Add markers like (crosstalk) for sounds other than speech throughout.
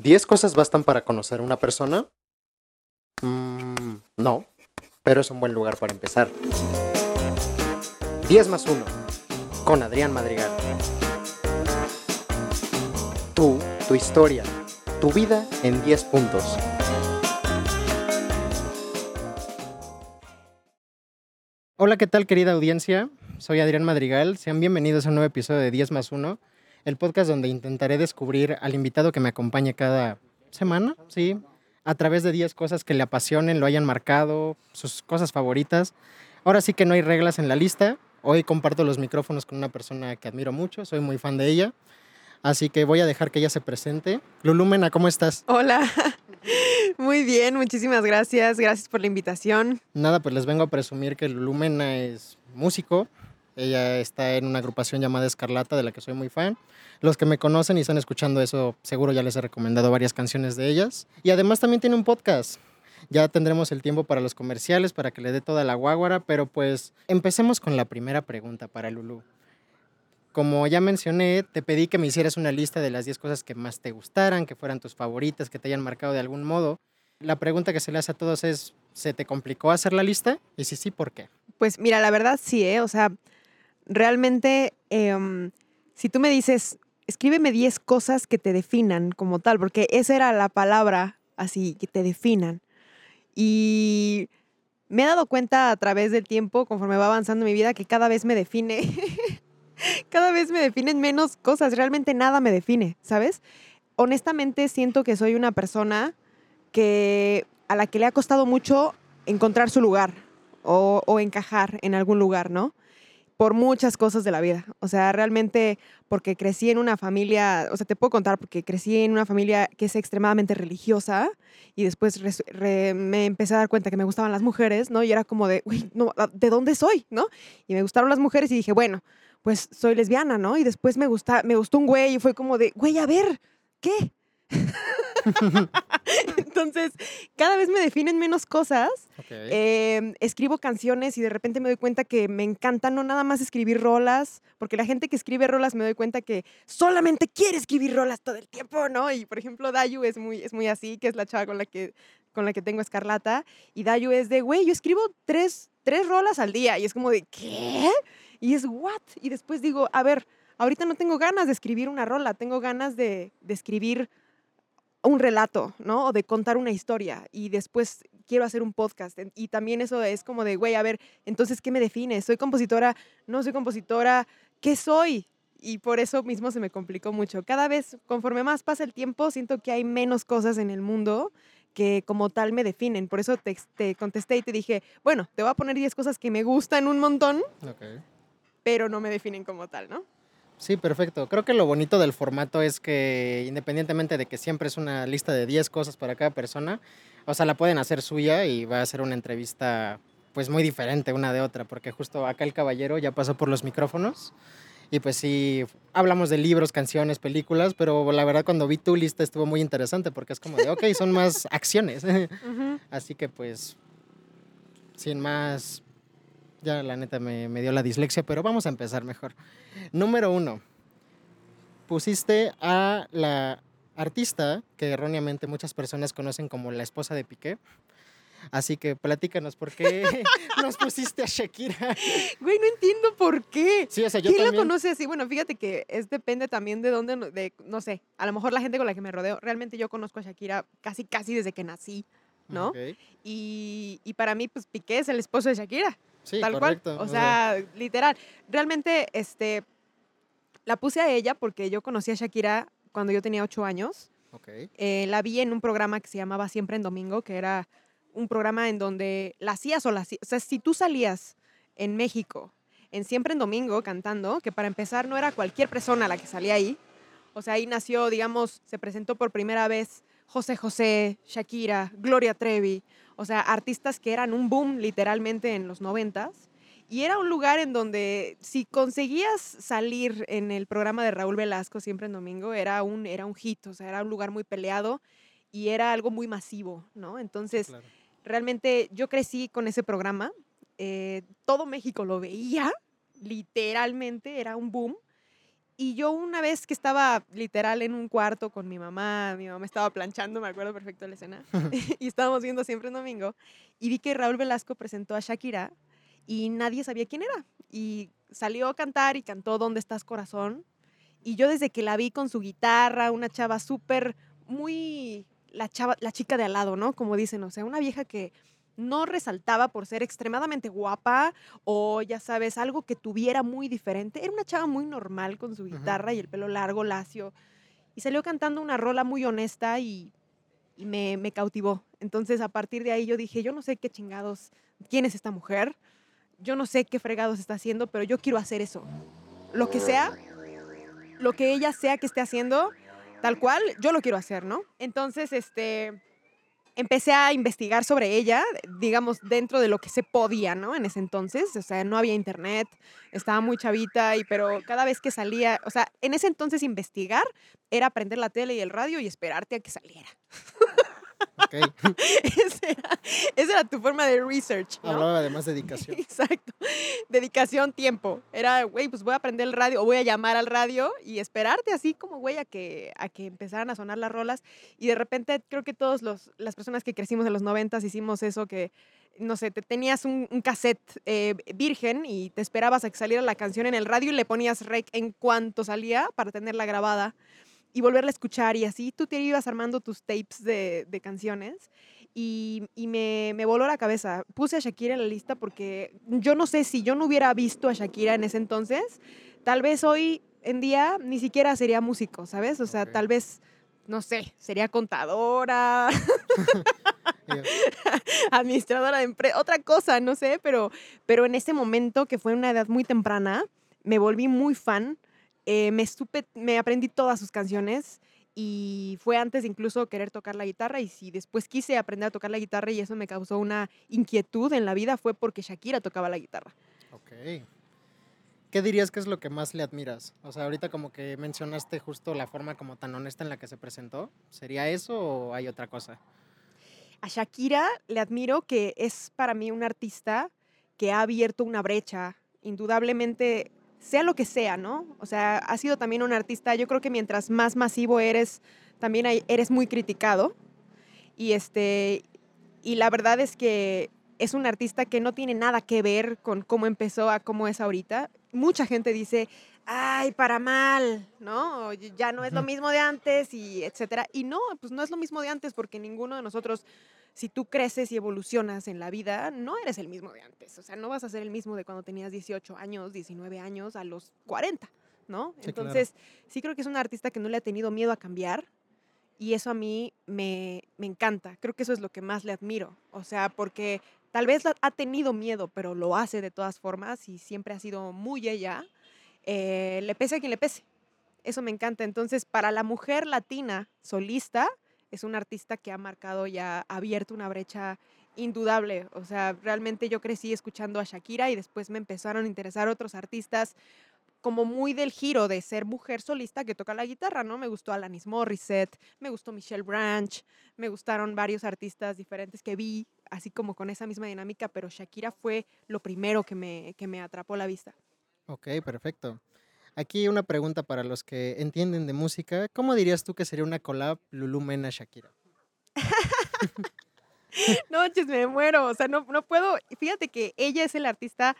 ¿10 cosas bastan para conocer a una persona? Mm, no, pero es un buen lugar para empezar. 10 más 1, con Adrián Madrigal. Tú, tu historia, tu vida en 10 puntos. Hola, ¿qué tal querida audiencia? Soy Adrián Madrigal. Sean bienvenidos a un nuevo episodio de 10 más 1, el podcast donde intentaré descubrir al invitado que me acompaña cada semana, ¿sí? A través de 10 cosas que le apasionen, lo hayan marcado, sus cosas favoritas. Ahora sí que no hay reglas en la lista. Hoy comparto los micrófonos con una persona que admiro mucho, soy muy fan de ella. Así que voy a dejar que ella se presente. Lulúmena, ¿cómo estás? Hola, (laughs) muy bien, muchísimas gracias. Gracias por la invitación. Nada, pues les vengo a presumir que Lulúmena es músico. Ella está en una agrupación llamada Escarlata, de la que soy muy fan. Los que me conocen y están escuchando eso, seguro ya les he recomendado varias canciones de ellas. Y además también tiene un podcast. Ya tendremos el tiempo para los comerciales, para que le dé toda la guaguara, pero pues empecemos con la primera pregunta para Lulu. Como ya mencioné, te pedí que me hicieras una lista de las 10 cosas que más te gustaran, que fueran tus favoritas, que te hayan marcado de algún modo. La pregunta que se le hace a todos es, ¿se te complicó hacer la lista? Y si sí, ¿por qué? Pues mira, la verdad sí, ¿eh? O sea, realmente, em, si tú me dices, escríbeme 10 cosas que te definan como tal, porque esa era la palabra así, que te definan. Y me he dado cuenta a través del tiempo, conforme va avanzando mi vida, que cada vez me define, (laughs) cada vez me definen menos cosas, realmente nada me define, ¿sabes? Honestamente siento que soy una persona que a la que le ha costado mucho encontrar su lugar o, o encajar en algún lugar, ¿no? Por muchas cosas de la vida. O sea, realmente porque crecí en una familia, o sea, te puedo contar porque crecí en una familia que es extremadamente religiosa y después me empecé a dar cuenta que me gustaban las mujeres, ¿no? Y era como de, uy, no, ¿de dónde soy? ¿No? Y me gustaron las mujeres y dije, bueno, pues soy lesbiana, ¿no? Y después me, gusta, me gustó un güey y fue como de, güey, a ver, ¿qué? (laughs) Entonces, cada vez me definen menos cosas. Em, escribo canciones y de repente me doy cuenta que me encanta no nada más escribir rolas, porque la gente que escribe rolas me doy cuenta que solamente quiere escribir rolas todo el tiempo, ¿no? Y por ejemplo, Dayu es muy, es muy así, que es la chava con la que, con la que tengo escarlata. Y Dayu es de, güey, yo escribo tres, tres rolas al día. Y es como de, ¿qué? Y es, ¿what? Y después digo, a ver, ahorita no tengo ganas de escribir una rola, tengo ganas de, de escribir un relato, ¿no? O de contar una historia y después quiero hacer un podcast. Y también eso es como de, güey, a ver, entonces, ¿qué me define? ¿Soy compositora? ¿No soy compositora? ¿Qué soy? Y por eso mismo se me complicó mucho. Cada vez, conforme más pasa el tiempo, siento que hay menos cosas en el mundo que como tal me definen. Por eso te, te contesté y te dije, bueno, te voy a poner 10 cosas que me gustan un montón, pero no me definen como tal, ¿no? Sí, perfecto. Creo que lo bonito del formato es que independientemente de que siempre es una lista de 10 cosas para cada persona, o sea, la pueden hacer suya y va a ser una entrevista pues muy diferente una de otra, porque justo acá el caballero ya pasó por los micrófonos y pues sí, hablamos de libros, canciones, películas, pero la verdad cuando vi tu lista estuvo muy interesante porque es como de, ok, son más acciones. (laughs) Así que pues, sin más ya la neta me, dio la dislexia, pero vamos a empezar mejor. Número uno, pusiste a la artista que erróneamente muchas personas conocen como la esposa de Piqué. Así que platícanos por qué (laughs) nos pusiste a Shakira. Güey, no entiendo por qué. Sí, o sea, yo ¿Quién lo conoce así? Bueno, fíjate que es depende también de dónde, de, no sé, a lo mejor la gente con la que me rodeo. Realmente yo conozco a Shakira casi, casi desde que nací, ¿no? Y, y, para mí, pues Piqué es el esposo de Shakira. Sí, tal correcto. cual. O sea, literal. Realmente, este, la puse a ella porque yo conocí a Shakira cuando yo tenía ocho años. Okay. Eh, la vi en un programa que se llamaba Siempre en Domingo, que era un programa en donde la hacías o la hacías. O sea, si tú salías en México en Siempre en Domingo cantando, que para empezar no era cualquier persona la que salía ahí. O sea, ahí nació, digamos, se presentó por primera vez José José, Shakira, Gloria Trevi o sea, artistas que eran un boom literalmente en los noventas. Y era un lugar en donde si conseguías salir en el programa de Raúl Velasco siempre en domingo, era un, era un hit, o sea, era un lugar muy peleado y era algo muy masivo, ¿no? Entonces, realmente yo crecí con ese programa, eh, todo México lo veía, literalmente era un boom. Y yo una vez que estaba literal en un cuarto con mi mamá, mi mamá estaba planchando, me acuerdo perfecto de la escena, (laughs) (laughs) y estábamos viendo siempre un domingo, y vi que Raúl Velasco presentó a Shakira y nadie sabía quién era. Y salió a cantar y cantó ¿Dónde estás corazón? Y yo desde que la vi con su guitarra, una chava súper, muy, la, chava, la chica de al lado, ¿no? Como dicen, o sea, una vieja que no resaltaba por ser extremadamente guapa o, ya sabes, algo que tuviera muy diferente. Era una chava muy normal con su guitarra y el pelo largo, lacio. Y salió cantando una rola muy honesta y, me, me, cautivó. Entonces, a partir de ahí yo dije, yo no sé qué chingados, quién es esta mujer, yo no sé qué fregados está haciendo, pero yo quiero hacer eso. Lo que sea, lo que ella sea que esté haciendo, tal cual, yo lo quiero hacer, ¿no? Entonces, este empecé a investigar sobre ella, digamos, dentro de lo que se podía, ¿no? En ese entonces, o sea, no había internet, estaba muy chavita, y, pero cada vez que salía, o sea, en ese entonces investigar era prender la tele y el radio y esperarte a que saliera. Okay. (laughs) esa, era, tu forma de research. ¿no? Hablaba de más dedicación. (laughs) Exacto. Dedicación, tiempo. Era, güey, pues voy a aprender el radio o voy a llamar al radio y esperarte así como, güey, a que, a que empezaran a sonar las rolas. Y de repente creo que todas las personas que crecimos en los noventas hicimos eso que, no sé, te tenías un, cassette eh, virgen y te esperabas a que saliera la canción en el radio y le ponías rec en cuanto salía para tenerla grabada y volverla a escuchar y así tú te ibas armando tus tapes de, de canciones y, y me, me, voló la cabeza. Puse a Shakira en la lista porque yo no sé si yo no hubiera visto a Shakira en ese entonces, tal vez hoy en día ni siquiera sería músico, ¿sabes? O sea, tal vez, no sé, sería contadora. (laughs) administradora de empresa, otra cosa, no sé, pero, pero en ese momento, que fue una edad muy temprana, me volví muy fan eh, me, me aprendí todas sus canciones y fue antes de incluso querer tocar la guitarra y si después quise aprender a tocar la guitarra y eso me causó una inquietud en la vida fue porque Shakira tocaba la guitarra. Ok. ¿Qué dirías que es lo que más le admiras? O sea, ahorita como que mencionaste justo la forma como tan honesta en la que se presentó. ¿Sería eso o hay otra cosa? A Shakira le admiro que es para mí un artista que ha abierto una brecha. Indudablemente sea lo que sea, ¿no? O sea, ha sido también un artista, yo creo que mientras más masivo eres, también eres muy criticado. Y, este, y la verdad es que es un artista que no tiene nada que ver con cómo empezó a cómo es ahorita. Mucha gente dice, ay, para mal, ¿no? Ya no es lo mismo de antes y etcétera. Y no, pues no es lo mismo de antes porque ninguno de nosotros si tú creces y evolucionas en la vida, no eres el mismo de antes. O sea, no vas a ser el mismo de cuando tenías 18 años, 19 años, a los 40, ¿no? Entonces, sí creo que es un artista que no le ha tenido miedo a cambiar y eso a mí me, encanta. Creo que eso es lo que más le admiro. O sea, porque tal vez ha tenido miedo, pero lo hace de todas formas y siempre ha sido muy ella. Eh, le pese a quien le pese. Eso me encanta. Entonces, para la mujer latina solista, es un artista que ha marcado y ha abierto una brecha indudable. O sea, realmente yo crecí escuchando a Shakira y después me empezaron a interesar otros artistas como muy del giro de ser mujer solista que toca la guitarra, ¿no? Me gustó Alanis Morissette, me gustó Michelle Branch, me gustaron varios artistas diferentes que vi, así como con esa misma dinámica, pero Shakira fue lo primero que me, que me atrapó la vista. Ok, perfecto. Aquí una pregunta para los que entienden de música. ¿Cómo dirías tú que sería una collab Lulu Mena Shakira? (laughs) no, chis, me muero. O sea, no, no puedo. Fíjate que ella es el artista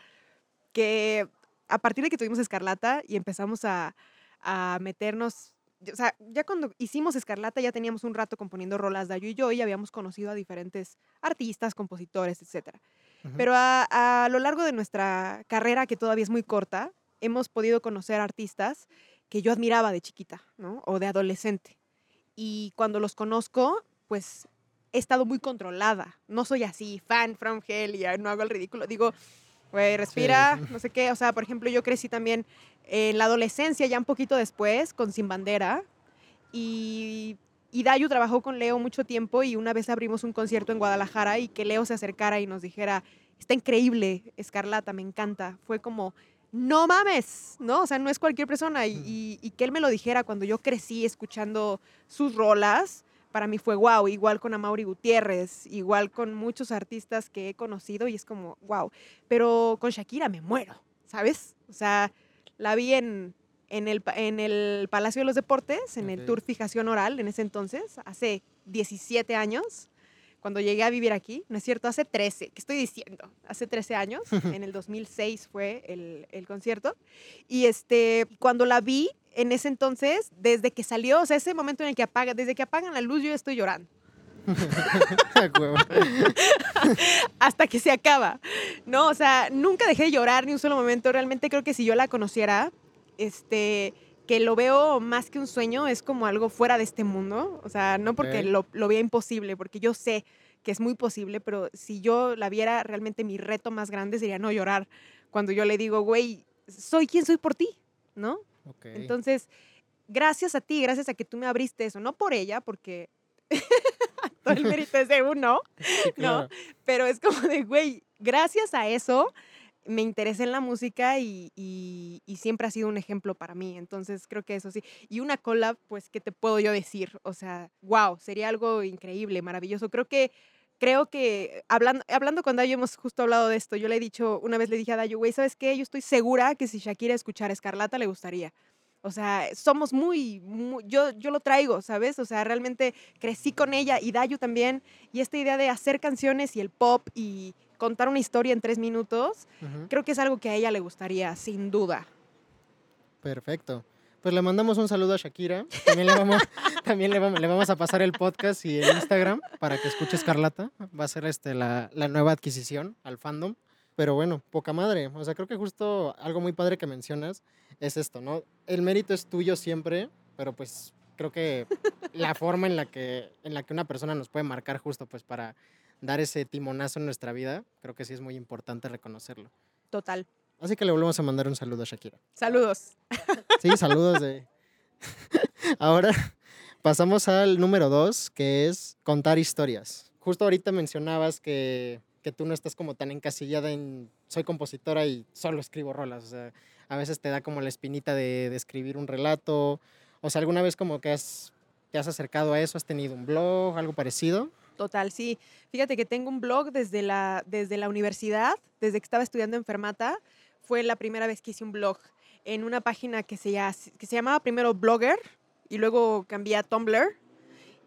que a partir de que tuvimos Escarlata y empezamos a, a meternos o sea, ya cuando hicimos Escarlata ya teníamos un rato componiendo rolas Dayo y yo y habíamos conocido a diferentes artistas, compositores, etc. Pero a, a, lo largo de nuestra carrera, que todavía es muy corta, hemos podido conocer artistas que yo admiraba de chiquita, ¿no? O de adolescente. Y cuando los conozco, pues he estado muy controlada. No soy así, fan from hell y no hago el ridículo. Digo, güey, respira, no sé qué. O sea, por ejemplo, yo crecí también en la adolescencia, ya un poquito después, con Sin Bandera. Y, y Dayu trabajó con Leo mucho tiempo y una vez abrimos un concierto en Guadalajara y que Leo se acercara y nos dijera, está increíble, Escarlata, me encanta. Fue como no mames, ¿no? O sea, no es cualquier persona. Y, que él me lo dijera cuando yo crecí escuchando sus rolas, para mí fue wow. Igual con Amaury Gutiérrez, igual con muchos artistas que he conocido y es como wow. Pero con Shakira me muero, ¿sabes? O sea, la vi en, en el, en el Palacio de los Deportes, en el Tour Fijación Oral, en ese entonces, hace 17 años, cuando llegué a vivir aquí, ¿no es cierto? Hace 13, ¿qué estoy diciendo? Hace 13 años, (laughs) en el 2006 fue el, el, concierto. Y este, cuando la vi, en ese entonces, desde que salió, o sea, ese momento en el que apaga, desde que apagan la luz, yo estoy llorando. (laughs) (laughs) Hasta que se acaba. No, o sea, nunca dejé de llorar ni un solo momento. Realmente creo que si yo la conociera, este, que lo veo más que un sueño, es como algo fuera de este mundo. O sea, no porque lo, lo vea imposible, porque yo sé que es muy posible, pero si yo la viera, realmente mi reto más grande sería no llorar cuando yo le digo, güey, soy quien soy por ti, ¿no? Entonces, gracias a ti, gracias a que tú me abriste eso, no por ella, porque (laughs) todo el mérito es de uno, (laughs) ¿no? Pero es como de, güey, gracias a eso me interesé en la música y, siempre ha sido un ejemplo para mí. Entonces creo que eso sí. Y una collab, pues, ¿qué te puedo yo decir? O sea, wow, sería algo increíble, maravilloso. Creo que, creo que, hablando, hablando con Dayo, hemos justo hablado de esto. Yo le he dicho, una vez le dije a Dayo, güey, ¿sabes qué? Yo estoy segura que si Shakira escuchara Escarlata le gustaría. O sea, somos muy, yo, yo lo traigo, ¿sabes? O sea, realmente crecí con ella y Dayu también. Y esta idea de hacer canciones y el pop y contar una historia en tres minutos, creo que es algo que a ella le gustaría, sin duda. Perfecto. Pues le mandamos un saludo a Shakira. También le vamos, (laughs) también le vamos, a pasar el podcast y el Instagram para que escuche Escarlata. Va a ser este, la, la nueva adquisición al fandom. Pero bueno, poca madre. O sea, creo que justo algo muy padre que mencionas es esto, ¿no? El mérito es tuyo siempre, pero pues creo que la forma en la que, en la que una persona nos puede marcar justo pues para dar ese timonazo en nuestra vida, creo que sí es muy importante reconocerlo. Total. Así que le volvemos a mandar un saludo a Shakira. Saludos. Sí, saludos de... (laughs) Ahora pasamos al número dos, que es contar historias. Justo ahorita mencionabas que que tú no estás como tan encasillada en soy compositora y solo escribo rolas. O sea, a veces te da como la espinita de, escribir un relato. O sea, ¿alguna vez como que has, te has acercado a eso? ¿Has tenido un blog, algo parecido? Total, sí. Fíjate que tengo un blog desde la, desde la universidad, desde que estaba estudiando en Fermata. Fue la primera vez que hice un blog en una página que se, que se llamaba primero Blogger y luego cambié a Tumblr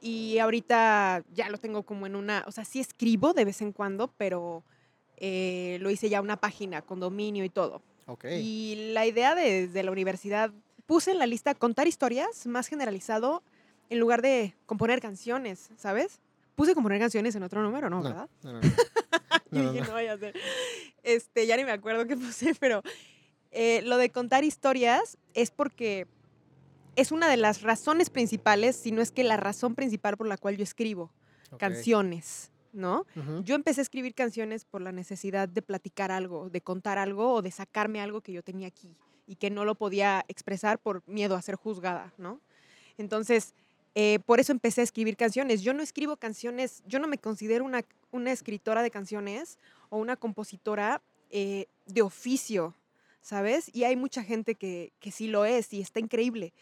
y ahorita ya lo tengo como en una, o sea, sí escribo de vez en cuando, pero eh, lo hice ya una página con dominio y todo. Y la idea de, desde la universidad, puse en la lista contar historias más generalizado en lugar de componer canciones, ¿sabes? Puse componer canciones en otro número, ¿no? ¿Verdad? No, no, (laughs) no. no, vaya a ser. Este, ya ni me acuerdo qué (laughs) puse, pero eh, lo de contar historias es porque es una de las razones principales, si no es que la razón principal por la cual yo escribo canciones, ¿no? Yo empecé a escribir canciones por la necesidad de platicar algo, de contar algo o de sacarme algo que yo tenía aquí y que no lo podía expresar por miedo a ser juzgada, ¿no? Entonces, eh, por eso empecé a escribir canciones. Yo no escribo canciones, yo no me considero una, escritora de canciones o una compositora eh, de oficio, ¿sabes? Y hay mucha gente que, que sí lo es y está increíble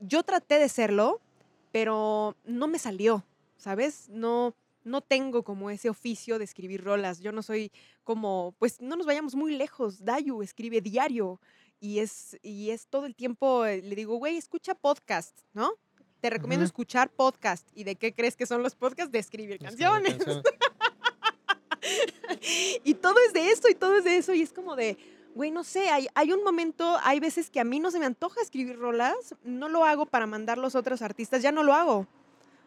yo traté de serlo, pero no me salió, ¿sabes? No, no tengo como ese oficio de escribir rolas. Yo no soy como, pues no nos vayamos muy lejos. Dayu escribe diario y es, y es todo el tiempo, eh, le digo, güey, escucha podcast, ¿no? Te recomiendo escuchar podcast. ¿Y de qué crees que son los podcasts? De escribir canciones. (laughs) y todo es de eso y todo es de eso. Y es como de, güey, no sé, hay, hay, un momento, hay veces que a mí no se me antoja escribir rolas, no lo hago para mandarlos a otros artistas, ya no lo hago.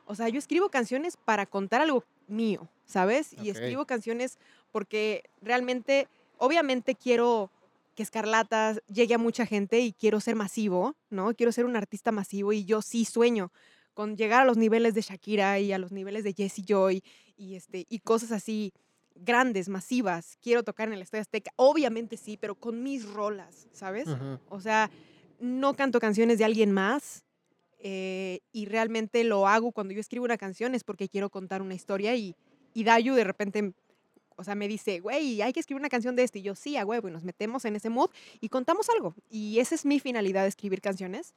O sea, yo escribo canciones para contar algo mío, ¿sabes? Y escribo canciones porque realmente, obviamente quiero que Escarlata llegue a mucha gente y quiero ser masivo, ¿no? Quiero ser un artista masivo y yo sí sueño con llegar a los niveles de Shakira y a los niveles de Jessie Joy y, este, y cosas así grandes, masivas, quiero tocar en el Estadio Azteca. Obviamente sí, pero con mis rolas, ¿sabes? O sea, no canto canciones de alguien más eh, y realmente lo hago cuando yo escribo una canción es porque quiero contar una historia y, y Dayu de repente, o sea, me dice, güey, hay que escribir una canción de este. Y yo, sí, a huevo, y nos metemos en ese mood y contamos algo. Y esa es mi finalidad de escribir canciones.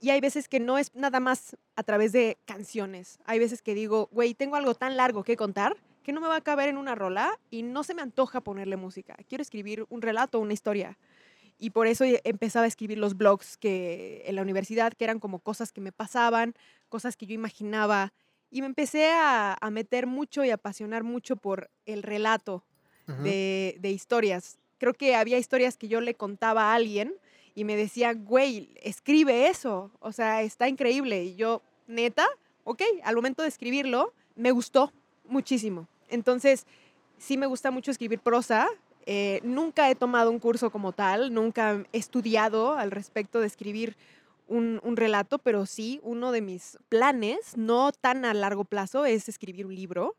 Y hay veces que no es nada más a través de canciones. Hay veces que digo, güey, tengo algo tan largo que contar que no me va a caber en una rola y no se me antoja ponerle música. Quiero escribir un relato, una historia. y por eso empezaba a escribir los blogs que en la universidad, que eran como cosas que me pasaban, cosas que yo imaginaba. Y me empecé a, meter mucho y apasionar mucho por el relato de, de, historias. Creo que había historias que yo le contaba a alguien y me decía, güey, escribe eso. O sea, está increíble. Y yo, neta, ok, al momento de escribirlo, me gustó muchísimo. Entonces, sí me gusta mucho escribir prosa. Eh, nunca he tomado un curso como tal, nunca he estudiado al respecto de escribir un, relato, pero sí, uno de mis planes, no tan a largo plazo, es escribir un libro.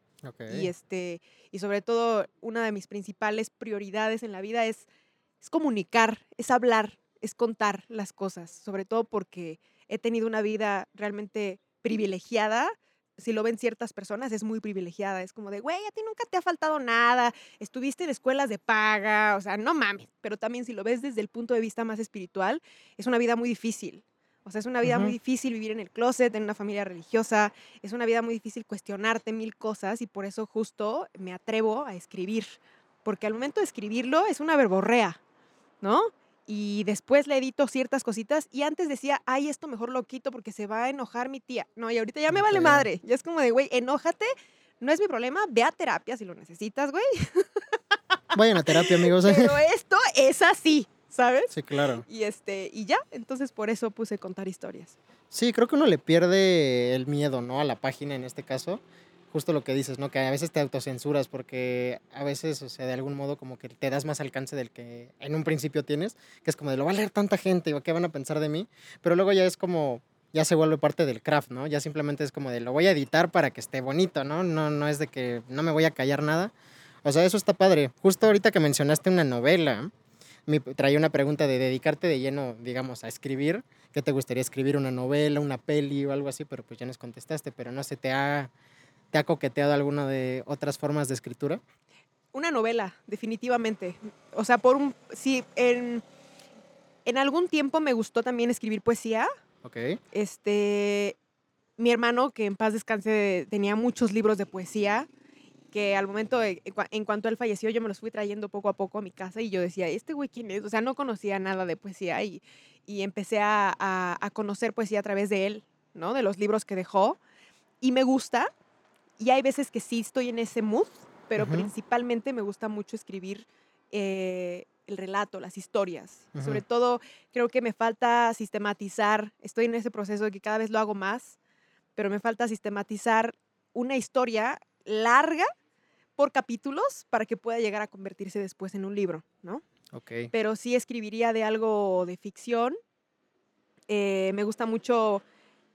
Y, este, y sobre todo, una de mis principales prioridades en la vida es, es comunicar, es hablar, es contar las cosas, sobre todo porque he tenido una vida realmente privilegiada si lo ven ciertas personas, es muy privilegiada. Es como de, güey, a ti nunca te ha faltado nada, estuviste en escuelas de paga, o sea, no mames. Pero también si lo ves desde el punto de vista más espiritual, es una vida muy difícil. O sea, es una vida muy difícil vivir en el closet, en una familia religiosa, es una vida muy difícil cuestionarte mil cosas y por eso justo me atrevo a escribir, porque al momento de escribirlo es una verborrea, ¿no? y después le edito ciertas cositas y antes decía, ay, esto mejor lo quito porque se va a enojar mi tía. No, y ahorita ya me vale madre. Ya es como de, güey, enójate, no es mi problema, ve a terapia si lo necesitas, güey. Vayan a terapia, amigos. (laughs) Pero esto es así, ¿sabes? Sí, claro. Y, este, y ya, entonces por eso puse contar historias. Sí, creo que uno le pierde el miedo, ¿no? A la página en este caso justo lo que dices, ¿no? Que a veces te autocensuras porque a veces, o sea, de algún modo como que te das más alcance del que en un principio tienes, que es como de lo va a leer tanta gente, ¿qué van a pensar de mí? Pero luego ya es como, ya se vuelve parte del craft, ¿no? Ya simplemente es como de lo voy a editar para que esté bonito, ¿no? No, no es de que no me voy a callar nada. O sea, eso está padre. Justo ahorita que mencionaste una novela, me traía una pregunta de dedicarte de lleno, digamos, a escribir. ¿Qué te gustaría escribir? ¿Una novela, una peli o algo así? Pero pues ya nos contestaste, pero no se te ha ¿Te ha coqueteado alguna de otras formas de escritura? Una novela, definitivamente. O sea, por un. Sí, en, en algún tiempo me gustó también escribir poesía. Ok. Este. Mi hermano, que en paz descanse, tenía muchos libros de poesía que al momento, en cuanto él falleció, yo me los fui trayendo poco a poco a mi casa y yo decía, ¿este güey quién es? O sea, no conocía nada de poesía y, y empecé a, a, a, conocer poesía a través de él, ¿no? De los libros que dejó. Y me gusta, y hay veces que sí estoy en ese mood, pero principalmente me gusta mucho escribir eh, el relato, las historias. Sobre todo creo que me falta sistematizar, estoy en ese proceso de que cada vez lo hago más, pero me falta sistematizar una historia larga por capítulos para que pueda llegar a convertirse después en un libro, ¿no? Ok. Pero sí escribiría de algo de ficción. Eh, me gusta mucho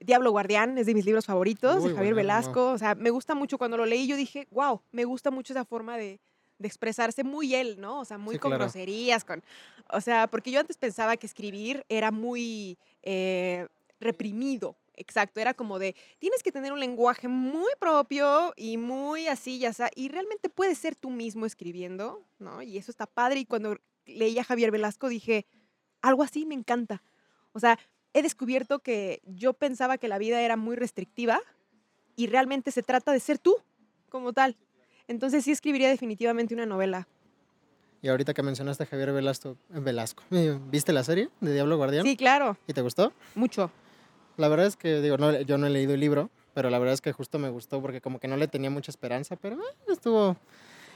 Diablo Guardián es de mis libros favoritos, de Javier Velasco. O sea, me gusta mucho cuando lo leí, yo dije, wow, me gusta mucho esa forma de, expresarse muy él, ¿no? O sea, muy con groserías, con... O sea, porque yo antes pensaba que escribir era muy eh, reprimido, exacto, era como de, tienes que tener un lenguaje muy propio y muy así, ya sea, y realmente puedes ser tú mismo escribiendo, ¿no? Y eso está padre, y cuando leí a Javier Velasco dije, algo así me encanta. O sea, he descubierto que yo pensaba que la vida era muy restrictiva y realmente se trata de ser tú como tal. Entonces sí escribiría definitivamente una novela. Y ahorita que mencionaste a Javier Velasco, Velasco, (laughs) ¿viste la serie de Diablo Guardián? Sí, claro. ¿Y te gustó? Mucho. La verdad es que, digo, no, yo no he leído el libro, pero la verdad es que justo me gustó porque como que no le tenía mucha esperanza, pero eh, estuvo,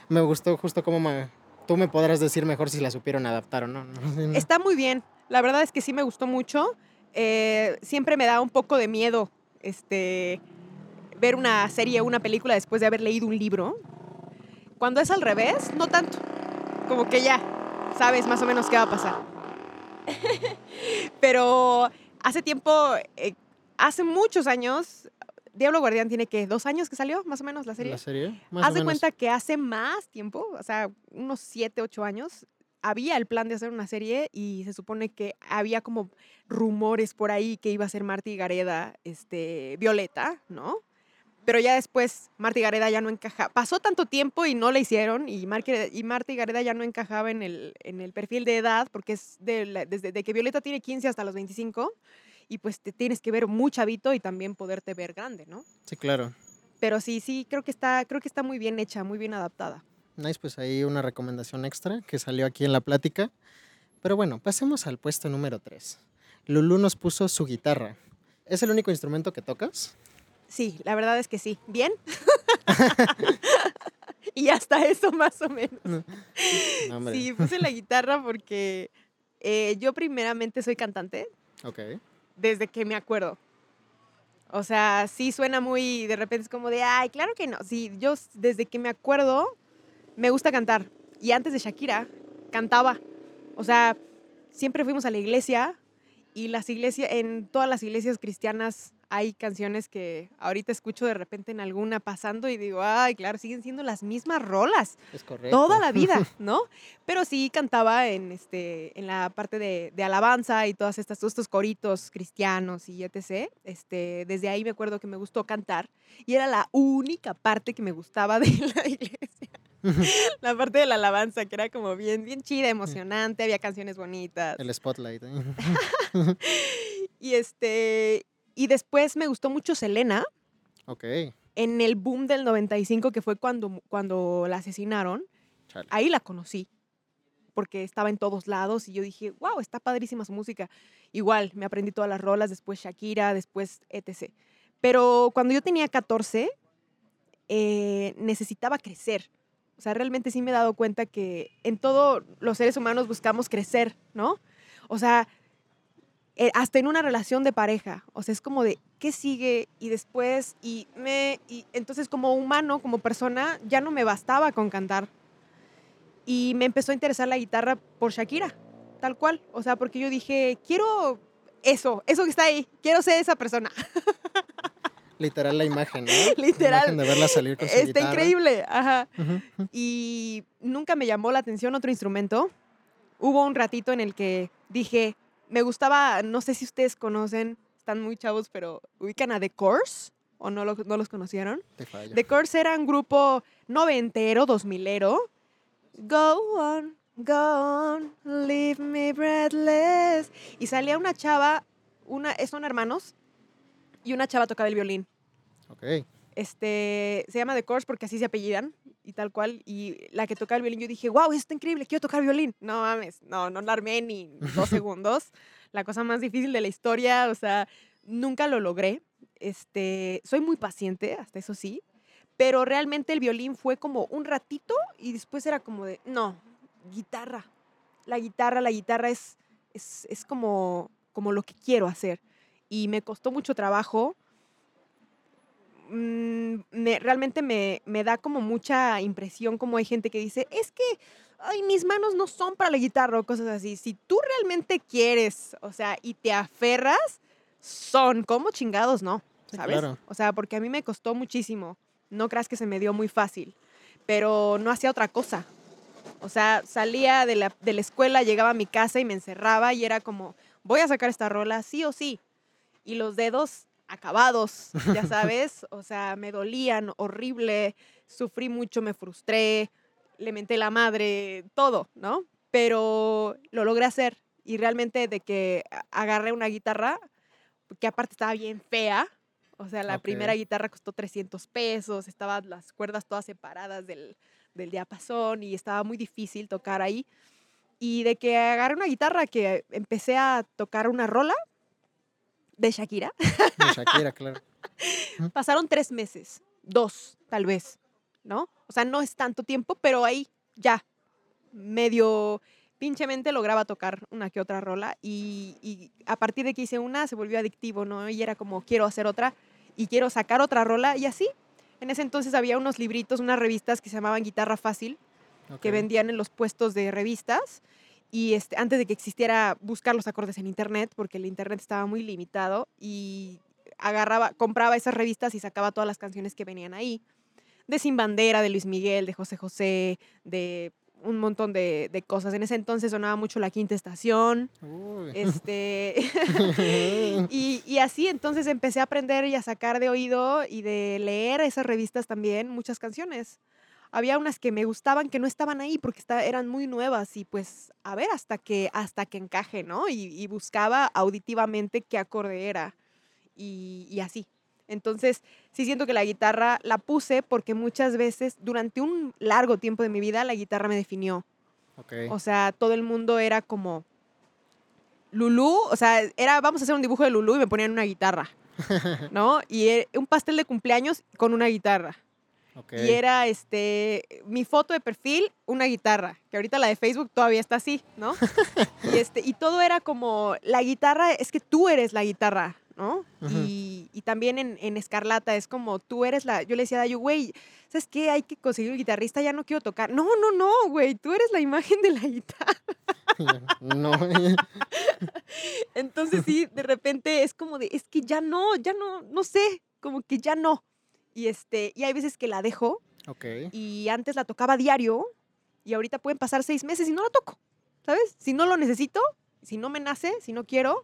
me gustó justo como tú me podrás decir mejor si la supieron adaptar o (laughs) no. Está muy bien. La verdad es que sí me gustó mucho. Eh, siempre me da un poco de miedo este, ver una serie o una película después de haber leído un libro. Cuando es al revés, no tanto. Como que ya sabes más o menos qué va a pasar. (laughs) Pero hace tiempo, eh, hace muchos años, Diablo Guardián tiene que dos años que salió, más o menos la serie. La serie. Haz de cuenta que hace más tiempo, o sea, unos siete, ocho años, había el plan de hacer una serie y se supone que había como rumores por ahí que iba a ser Marty Gareda, este, Violeta, ¿no? Pero ya después Marty Gareda ya no encajaba. Pasó tanto tiempo y no la hicieron y, y Marty Gareda ya no encajaba en el, en el perfil de edad porque es de desde de que Violeta tiene 15 hasta los 25 y pues te tienes que ver muy chavito y también poderte ver grande, ¿no? Sí, claro. Pero sí, sí, creo que está, creo que está muy bien hecha, muy bien adaptada. Nice, pues ahí una recomendación extra que salió aquí en la plática. Pero bueno, pasemos al puesto número 3. Lulu nos puso su guitarra. ¿Es el único instrumento que tocas? Sí, la verdad es que sí. ¿Bien? (laughs) y hasta eso más o menos. sí, puse la guitarra porque eh, yo primeramente soy cantante. Ok. Desde que me acuerdo. O sea, sí suena muy, de repente es como de, ay, claro que no. Sí, yo desde que me acuerdo me gusta cantar. Y antes de Shakira, cantaba. O sea, siempre fuimos a la iglesia y las iglesias, en todas las iglesias cristianas hay canciones que ahorita escucho de repente en alguna pasando y digo, ay, claro, siguen siendo las mismas rolas. Es correcto. Toda la (laughs) vida, ¿no? Pero sí cantaba en, este, en la parte de, de alabanza y todas estas, todos estos coritos cristianos y etc. Este, desde ahí me acuerdo que me gustó cantar y era la única parte que me gustaba de (laughs) la iglesia. (laughs) la parte de la alabanza, que era como bien, bien chida, emocionante, había canciones bonitas. El spotlight. ¿eh? y este, y después me gustó mucho Selena. Ok. En el boom del 95, que fue cuando, cuando la asesinaron, ahí la conocí. Porque estaba en todos lados y yo dije, wow, está padrísima su música. Igual, me aprendí todas las rolas, después Shakira, después etc. Pero cuando yo tenía 14, eh, necesitaba crecer. O sea, realmente sí me he dado cuenta que en todo los seres humanos buscamos crecer, ¿no? O sea, eh, hasta en una relación de pareja. O sea, es como de, ¿qué sigue? Y después, y me, y entonces como humano, como persona, ya no me bastaba con cantar. Y me empezó a interesar la guitarra por Shakira, tal cual. O sea, porque yo dije, quiero eso, eso que está ahí, quiero ser esa persona. (laughs) Literal la imagen, ¿no? (laughs) Literal. La imagen de verla salir con su Está increíble, ajá. Y nunca me llamó la atención otro instrumento. Hubo un ratito en el que dije, me gustaba, no sé si ustedes conocen, están muy chavos, pero ubican a The Course o no, no los conocieron. The Course era un grupo noventero, dos milero. Go on, go on, leave me breathless. Y salía una chava, una, son hermanos, y una chava tocaba el violín. Ok. Este, se llama The Course porque así se apellidan y tal cual. Y la que tocaba el violín, yo dije, wow, esto está increíble, quiero tocar violín. No mames, no, no la armé ni dos (laughs) segundos. La cosa más difícil de la historia, o sea, nunca lo logré. Este, soy muy paciente, hasta eso sí. Pero realmente el violín fue como un ratito y después era como de, no, guitarra. La guitarra, la guitarra es, es, es como, como lo que quiero hacer y me costó mucho trabajo. Mm, realmente me, da como mucha impresión como hay gente que dice, es que ay, mis manos no son para la guitarra o cosas así. Si tú realmente quieres, o sea, y te aferras, son como chingados, ¿no? ¿Sabes? O sea, porque a mí me costó muchísimo. No creas que se me dio muy fácil, pero no hacía otra cosa. O sea, salía de la, de la escuela, llegaba a mi casa y me encerraba y era como, voy a sacar esta rola, sí o sí y los dedos acabados, ya (laughs) sabes, o sea, me dolían horrible, sufrí mucho, me frustré, le menté la madre, todo, ¿no? Pero lo logré hacer y realmente de que agarré una guitarra, que aparte estaba bien fea, o sea, la primera guitarra costó 300 pesos, estaban las cuerdas todas separadas del, del diapasón y estaba muy difícil tocar ahí. Y de que agarré una guitarra que empecé a tocar una rola, de Shakira. De Shakira, claro. (laughs) Pasaron tres meses, dos, tal vez, ¿no? O sea, no es tanto tiempo, pero ahí ya, medio pinchemente lograba tocar una que otra rola y, y, a partir de que hice una se volvió adictivo, ¿no? Y era como, quiero hacer otra y quiero sacar otra rola y así. En ese entonces había unos libritos, unas revistas que se llamaban Guitarra Fácil, que vendían en los puestos de revistas y este, antes de que existiera buscar los acordes en internet, porque el internet estaba muy limitado, y agarraba, compraba esas revistas y sacaba todas las canciones que venían ahí. De Sin Bandera, de Luis Miguel, de José José, de un montón de, de cosas. En ese entonces sonaba mucho La Quinta Estación. Este, (laughs) y, y, así entonces empecé a aprender y a sacar de oído y de leer esas revistas también muchas canciones había unas que me gustaban que no estaban ahí porque eran muy nuevas y pues a ver hasta que, hasta que encaje, ¿no? Y, buscaba auditivamente qué acorde era y, así. Entonces, sí siento que la guitarra la puse porque muchas veces, durante un largo tiempo de mi vida, la guitarra me definió. O sea, todo el mundo era como Lulú, o sea, era vamos a hacer un dibujo de Lulú y me ponían una guitarra, ¿no? Y e, un pastel de cumpleaños con una guitarra. Y era este mi foto de perfil, una guitarra, que ahorita la de Facebook todavía está así, ¿no? y (laughs) este y todo era como la guitarra, es que tú eres la guitarra, ¿no? y, y, también en, en, Escarlata es como tú eres la. Yo le decía a Dayo, güey, ¿sabes qué? Hay que conseguir un guitarrista, ya no quiero tocar. No, no, no, güey, tú eres la imagen de la guitarra. no. (laughs) Entonces sí, de repente es como de, es que ya no, ya no, no sé, como que ya no. Y, este, y hay veces que la dejo. Y antes la tocaba diario y ahorita pueden pasar seis meses y no la toco. ¿Sabes? Si no lo necesito, si no me nace, si no quiero,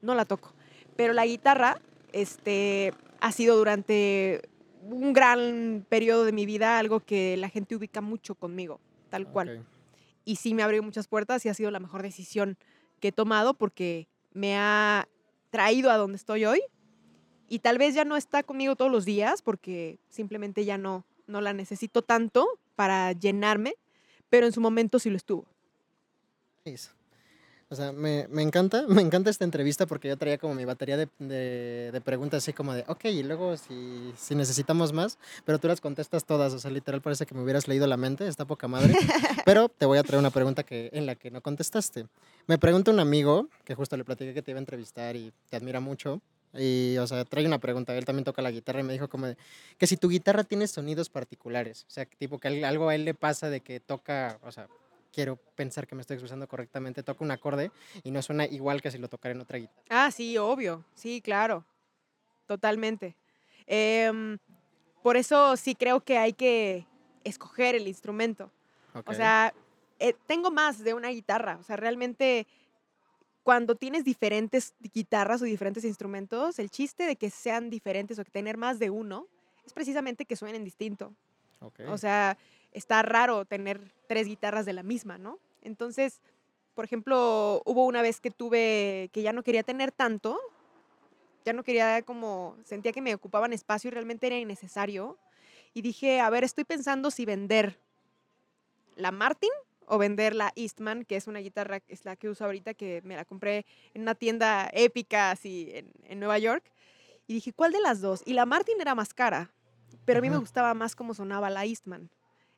no la toco. Pero la guitarra este, ha sido durante un gran periodo de mi vida algo que la gente ubica mucho conmigo, tal cual. Y sí me abrió muchas puertas y ha sido la mejor decisión que he tomado porque me ha traído a donde estoy hoy y tal vez ya no está conmigo todos los días porque simplemente ya no, no la necesito tanto para llenarme, pero en su momento sí lo estuvo. O sea, me, me, encanta, (laughs) me encanta esta entrevista porque yo traía como mi batería de, de, preguntas así como de, ok, y luego si, si, necesitamos más, pero tú las contestas todas, o sea, literal parece que me hubieras leído la mente, está poca madre, (laughs) pero te voy a traer una pregunta que, en la que no contestaste. Me pregunta un amigo, que justo le platiqué que te iba a entrevistar y te admira mucho, y, o sea, trae una pregunta. Él también toca la guitarra y me dijo como de, que si tu guitarra tiene sonidos particulares. O sea, tipo que algo a él le pasa de que toca, o sea, quiero pensar que me estoy expresando correctamente, toca un acorde y no suena igual que si lo tocara en otra guitarra. Ah, sí, obvio. Sí, claro. Totalmente. Em, por eso sí creo que hay que escoger el instrumento. O sea, eh, tengo más de una guitarra. O sea, realmente cuando tienes diferentes guitarras o diferentes instrumentos, el chiste de que sean diferentes o que tener más de uno es precisamente que suenen distinto. O sea, está raro tener tres guitarras de la misma, ¿no? Entonces, por ejemplo, hubo una vez que tuve que ya no quería tener tanto, ya no quería como, sentía que me ocupaban espacio y realmente era innecesario. Y dije, a ver, estoy pensando si vender la Martin o vender la Eastman, que es una guitarra, es la que uso ahorita, que me la compré en una tienda épica así en, Nueva York. Y dije, ¿cuál de las dos? Y la Martin era más cara, pero a mí me gustaba más cómo sonaba la Eastman.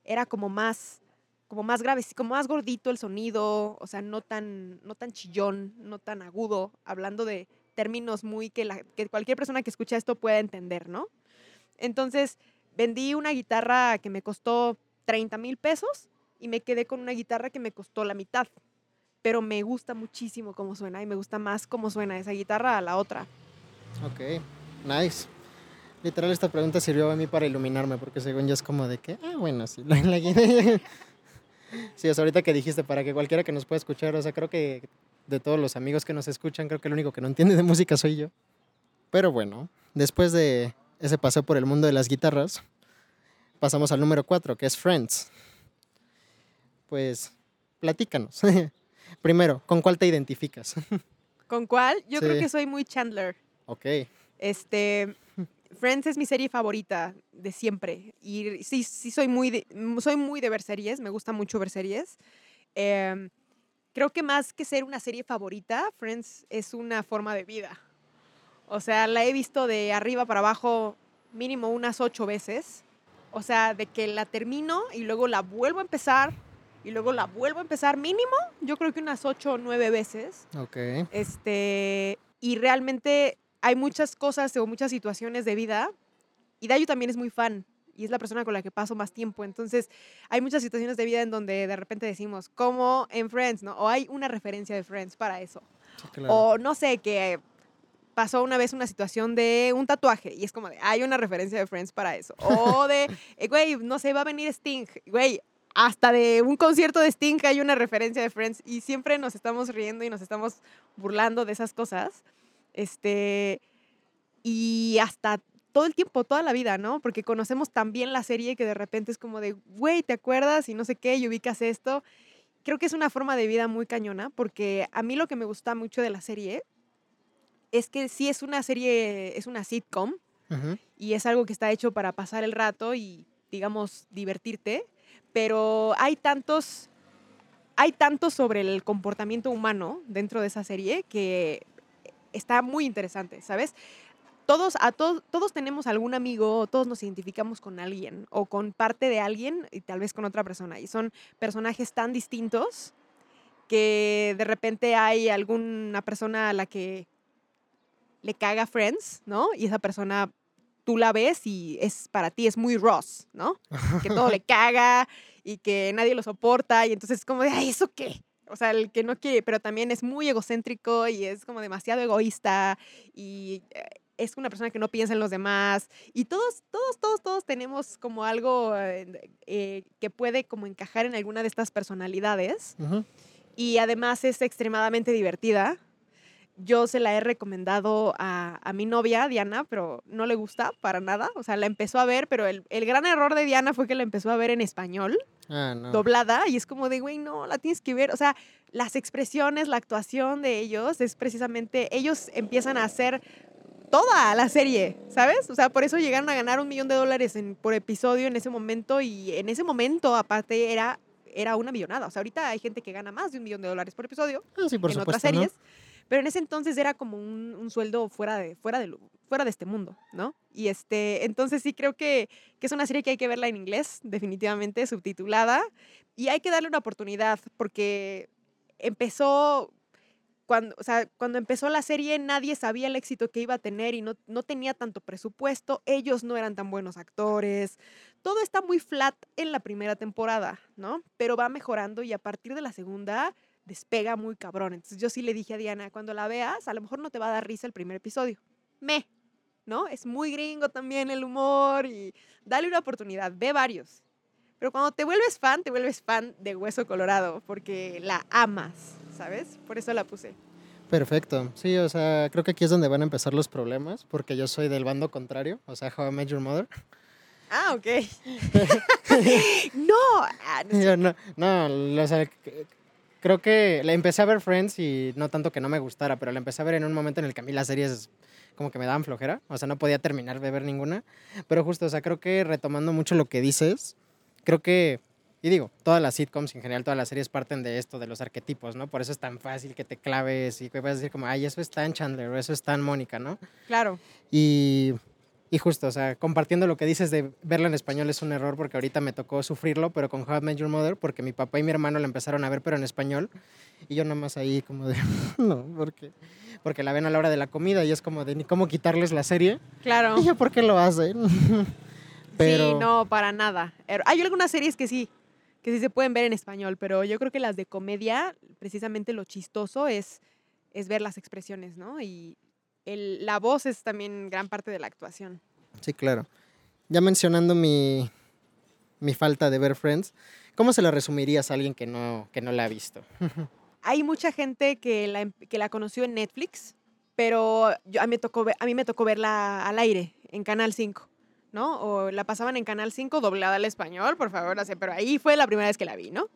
Era como más, como más grave, como más gordito el sonido, o sea, no tan, no tan chillón, no tan agudo, hablando de términos muy que, la, que cualquier persona que escucha esto pueda entender, ¿no? Entonces, vendí una guitarra que me costó 30 mil pesos y me quedé con una guitarra que me costó la mitad. Pero me gusta muchísimo cómo suena y me gusta más cómo suena esa guitarra a la otra. Ok, nice. Literal, esta pregunta sirvió a mí para iluminarme, porque según yo es como de que, ah, bueno, sí, (laughs) la, la Sí, o sea, ahorita que dijiste, para que cualquiera que nos pueda escuchar, o sea, creo que de todos los amigos que nos escuchan, creo que el único que no entiende de música soy yo. Pero bueno, después de ese paseo por el mundo de las guitarras, pasamos al número 4, que es Friends pues platícanos. (laughs) Primero, ¿con cuál te identificas? (laughs) ¿Con cuál? Yo creo que soy muy Chandler. Ok. Este, Friends es mi serie favorita de siempre. Y sí, sí soy muy de, soy muy de ver series, me gusta mucho ver series. Em, creo que más que ser una serie favorita, Friends es una forma de vida. O sea, la he visto de arriba para abajo mínimo unas ocho veces. O sea, de que la termino y luego la vuelvo a empezar y luego la vuelvo a empezar mínimo, yo creo que unas ocho o nueve veces. Ok. Este, y realmente hay muchas cosas o muchas situaciones de vida. Y Dayu también es muy fan y es la persona con la que paso más tiempo. Entonces, hay muchas situaciones de vida en donde de repente decimos, como en Friends, ¿no? O hay una referencia de Friends para eso. O no sé, que pasó una vez una situación de un tatuaje y es como de, hay una referencia de Friends para eso. O de, eh, güey, no sé, va a venir Sting. Güey, hasta de un concierto de Sting hay una referencia de Friends y siempre nos estamos riendo y nos estamos burlando de esas cosas. Este, y hasta todo el tiempo, toda la vida, ¿no? Porque conocemos tan bien la serie que de repente es como de, güey, ¿te acuerdas? Y no sé qué, y ubicas esto. Creo que es una forma de vida muy cañona, porque a mí lo que me gusta mucho de la serie es que sí es una serie, es una sitcom, y es algo que está hecho para pasar el rato y, digamos, divertirte pero hay tantos hay tanto sobre el comportamiento humano dentro de esa serie que está muy interesante, ¿sabes? Todos, a todos, todos tenemos algún amigo, todos nos identificamos con alguien o con parte de alguien y tal vez con otra persona. Y son personajes tan distintos que de repente hay alguna persona a la que le caga Friends, ¿no? Y esa persona tú la ves y es para ti es muy Ross, ¿no? Que todo le (laughs) caga y que nadie lo soporta y entonces es como de, ay, ¿eso qué? O sea, el que no quiere, pero también es muy egocéntrico y es como demasiado egoísta y eh, es una persona que no piensa en los demás y todos, todos, todos, todos tenemos como algo eh, eh, que puede como encajar en alguna de estas personalidades y además es extremadamente divertida yo se la he recomendado a, mi novia, Diana, pero no le gusta para nada. O sea, la empezó a ver, pero el, gran error de Diana fue que la empezó a ver en español, ah, doblada, y es como de, güey, no, la tienes que ver. O sea, las expresiones, la actuación de ellos es precisamente, ellos empiezan a hacer toda la serie, ¿sabes? O sea, por eso llegaron a ganar un millón de dólares por episodio en ese momento y en ese momento, aparte, era, era una millonada. O sea, ahorita hay gente que gana más de un millón de dólares por episodio ah, sí, por en otras series. Pero en ese entonces era como un, sueldo fuera de, fuera, de, fuera de este mundo, ¿no? Y este, entonces sí creo que, que es una serie que hay que verla en inglés, definitivamente, subtitulada. Y hay que darle una oportunidad porque empezó cuando, o sea, cuando empezó la serie nadie sabía el éxito que iba a tener y no, no, tenía tanto presupuesto, ellos no eran tan buenos actores, todo está muy flat en la primera temporada, ¿no? Pero va mejorando y a partir de la segunda despega muy cabrón. Entonces yo sí le dije a Diana, cuando la veas, a lo mejor no te va a dar risa el primer episodio. Me, ¿no? Es muy gringo también el humor y dale una oportunidad, ve varios. Pero cuando te vuelves fan, te vuelves fan de Hueso Colorado, porque la amas, ¿sabes? Por eso la puse. Perfecto. Sí, o sea, creo que aquí es donde van a empezar los problemas, porque yo soy del bando contrario, o sea, How I Met Your Mother. Ah, ok. (laughs) (laughs) no. Ah, no, no, no, o sea, creo que la empecé a ver Friends y no tanto que no me gustara, pero la empecé a ver en un momento en el que a mí las series como que me daban flojera, o sea, no podía terminar de ver ninguna, pero justo, o sea, creo que retomando mucho lo que dices, creo que, y digo, todas las sitcoms, en general todas las series parten de esto, de los arquetipos, ¿no? Por eso es tan fácil que te claves y que puedas decir como, ay, eso es tan Chandler o eso es tan Mónica, ¿no? Claro. Y y justo, o sea, compartiendo lo que dices de verla en español es un error porque ahorita me tocó sufrirlo, pero con How I Met Your Mother, porque mi papá y mi hermano la empezaron a ver, pero en español. Y yo nada más ahí como de, (laughs) no, porque, porque la ven a la hora de la comida y es como de ni cómo quitarles la serie. Claro. (laughs) Y yo, ¿por qué lo hacen? (laughs) pero... Sí, no, para nada. Er, hay algunas series que sí, que sí se pueden ver en español, pero yo creo que las de comedia, precisamente lo chistoso es, es ver las expresiones, ¿no? Y la voz es también gran parte de la actuación. Sí, claro. Ya mencionando mi, falta de ver Friends, ¿cómo se la resumirías a alguien que no, que no la ha visto? (laughs) Hay mucha gente que la, que la conoció en Netflix, pero yo, a, mí me tocó, a mí me tocó verla al aire, en Canal 5, ¿no? O la pasaban en Canal 5 doblada al español, por favor, no sé, pero ahí fue la primera vez que la vi, ¿no?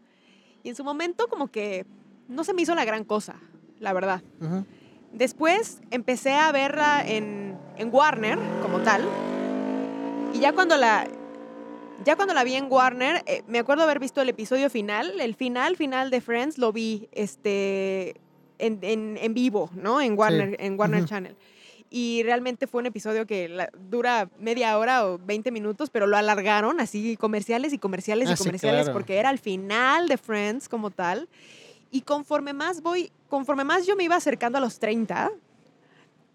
Y en su momento como que no se me hizo la gran cosa, la verdad. Después empecé a verla en, Warner como tal. Y ya cuando la, ya cuando la vi en Warner, eh, me acuerdo haber visto el episodio final, el final final de Friends lo vi este, en, vivo, ¿no? En Warner, en Warner Channel. Y realmente fue un episodio que dura media hora o 20 minutos, pero lo alargaron así comerciales y comerciales y ah, comerciales porque era el final de Friends como tal. Y conforme más voy, conforme más yo me iba acercando a los 30,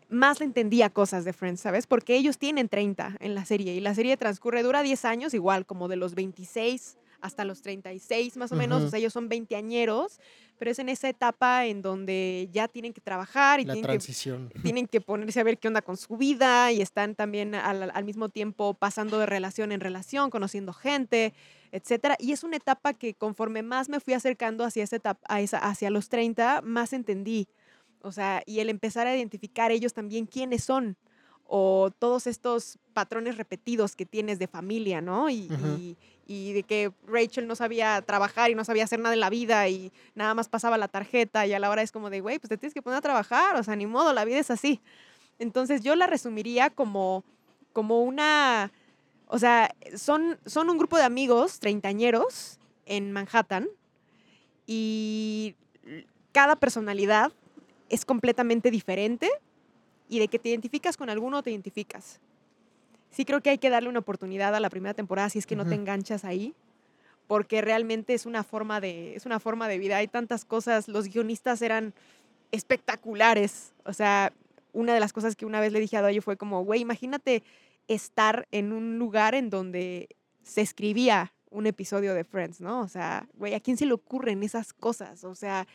más le entendía cosas de Friends, ¿sabes? Porque ellos tienen 30 en la serie y la serie transcurre, dura 10 años, igual como de los 26 hasta los 36 más o menos, o sea, ellos son veinteañeros, pero es en esa etapa en donde ya tienen que trabajar y tienen, Que, tienen que ponerse a ver qué onda con su vida y están también al, al mismo tiempo pasando de relación en relación, conociendo gente etcétera. Y es una etapa que conforme más me fui acercando hacia, esa etapa, hacia los 30, más entendí. O sea, y el empezar a identificar ellos también quiénes son o todos estos patrones repetidos que tienes de familia, ¿no? Y, y, de que Rachel no sabía trabajar y no sabía hacer nada en la vida y nada más pasaba la tarjeta y a la hora es como de, güey, pues te tienes que poner a trabajar, o sea, ni modo, la vida es así. Entonces yo la resumiría como, como una o sea, son, son un grupo de amigos treintañeros en Manhattan y cada personalidad es completamente diferente y de que te identificas con alguno te identificas. Sí creo que hay que darle una oportunidad a la primera temporada si es que no te enganchas ahí, porque realmente es una forma de es una forma de vida. Hay tantas cosas, los guionistas eran espectaculares. O sea, una de las cosas que una vez le dije a Doyo fue como, güey, imagínate estar en un lugar en donde se escribía un episodio de Friends, ¿no? O sea, güey, ¿a quién se le ocurren esas cosas? O sea,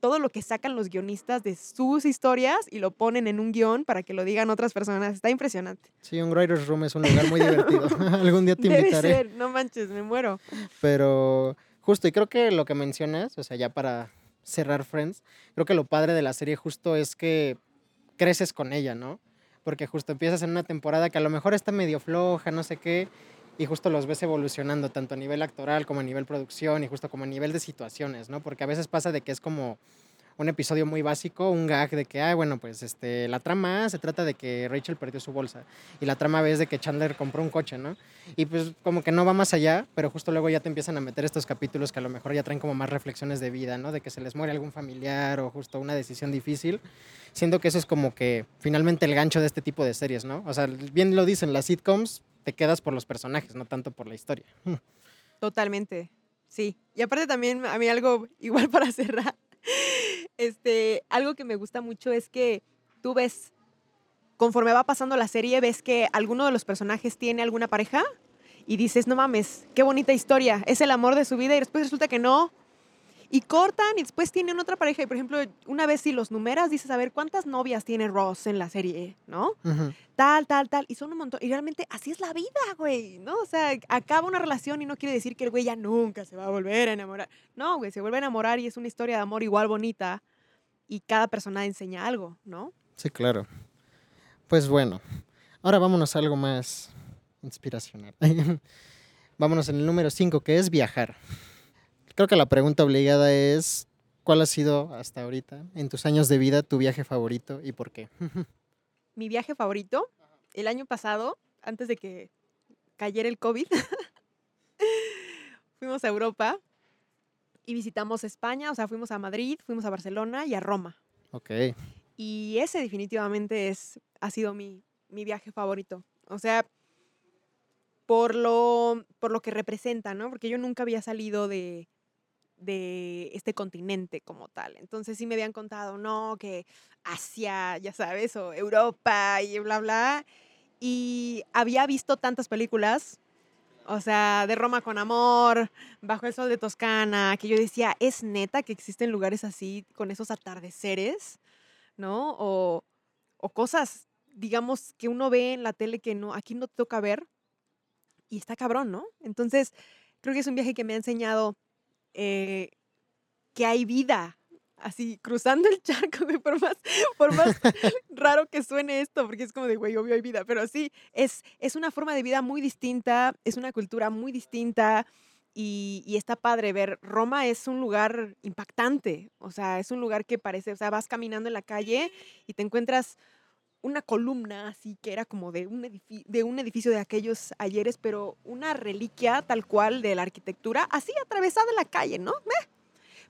todo lo que sacan los guionistas de sus historias y lo ponen en un guion para que lo digan otras personas. Está impresionante. Sí, un writer's room es un lugar muy divertido. (laughs) (laughs) Algún día te invitaré. Debe ser, no manches, me muero. Pero justo, y creo que lo que mencionas, o sea, ya para cerrar Friends, creo que lo padre de la serie justo es que creces con ella, ¿no? Porque justo empiezas en una temporada que a lo mejor está medio floja, no sé qué, y justo los ves evolucionando tanto a nivel actoral como a nivel producción y justo como a nivel de situaciones, ¿no? Porque a veces pasa de que es como un episodio muy básico, un gag de que, ah, bueno, pues este, la trama se trata de que Rachel perdió su bolsa y la trama es de que Chandler compró un coche, ¿no? Y pues como que no va más allá, pero justo luego ya te empiezan a meter estos capítulos que a lo mejor ya traen como más reflexiones de vida, ¿no? De que se les muere algún familiar o justo una decisión difícil. Siento que eso es como que finalmente el gancho de este tipo de series, ¿no? O sea, bien lo dicen, las sitcoms te quedas por los personajes, no tanto por la historia. (laughs) Totalmente, sí. Y aparte también a mí algo igual (laughs) para cerrar este, algo que me gusta mucho es que tú ves, conforme va pasando la serie, ves que alguno de los personajes tiene alguna pareja y dices, no mames, qué bonita historia, es el amor de su vida y después resulta que no, y cortan y después tienen otra pareja. Y por ejemplo, una vez si los numeras, dices, a ver, ¿cuántas novias tiene Ross en la serie? ¿No? Tal, tal, tal. Y son un montón. Y realmente así es la vida, güey, ¿no? O sea, acaba una relación y no quiere decir que el güey ya nunca se va a volver a enamorar. No, güey, se vuelve a enamorar y es una historia de amor igual bonita. Y cada persona enseña algo, ¿no? Sí, claro. Pues bueno, ahora vámonos a algo más inspiracional. (laughs) vámonos en el número 5, que es viajar. Creo que la pregunta obligada es, ¿cuál ha sido hasta ahorita, en tus años de vida, tu viaje favorito y por qué? (laughs) Mi viaje favorito, el año pasado, antes de que cayera el COVID, (laughs) fuimos a Europa y visitamos España, o sea, fuimos a Madrid, fuimos a Barcelona y a Roma. Ok. Y ese definitivamente es, ha sido mi, mi viaje favorito. O sea, por lo, por lo que representa, ¿no? Porque yo nunca había salido de, de este continente como tal. Entonces sí me habían contado, no, que Asia, ya sabes, o Europa y bla, bla. Y había visto tantas películas, o sea, de Roma con amor, Bajo el Sol de Toscana, que yo decía, es neta que existen lugares así con esos atardeceres, ¿no? O, o cosas, digamos, que uno ve en la tele que no, aquí no te toca ver. Y está cabrón, ¿no? Entonces, creo que es un viaje que me ha enseñado eh, que hay vida, así cruzando el charco, por más, por más (laughs) raro que suene esto, porque es como de, güey, obvio hay vida, pero sí, es, es una forma de vida muy distinta, es una cultura muy distinta y, y, está padre ver. Roma es un lugar impactante, o sea, es un lugar que parece, o sea, vas caminando en la calle y te encuentras una columna así que era como de un, de un edificio de aquellos ayeres, pero una reliquia tal cual de la arquitectura, así atravesada la calle, ¿no?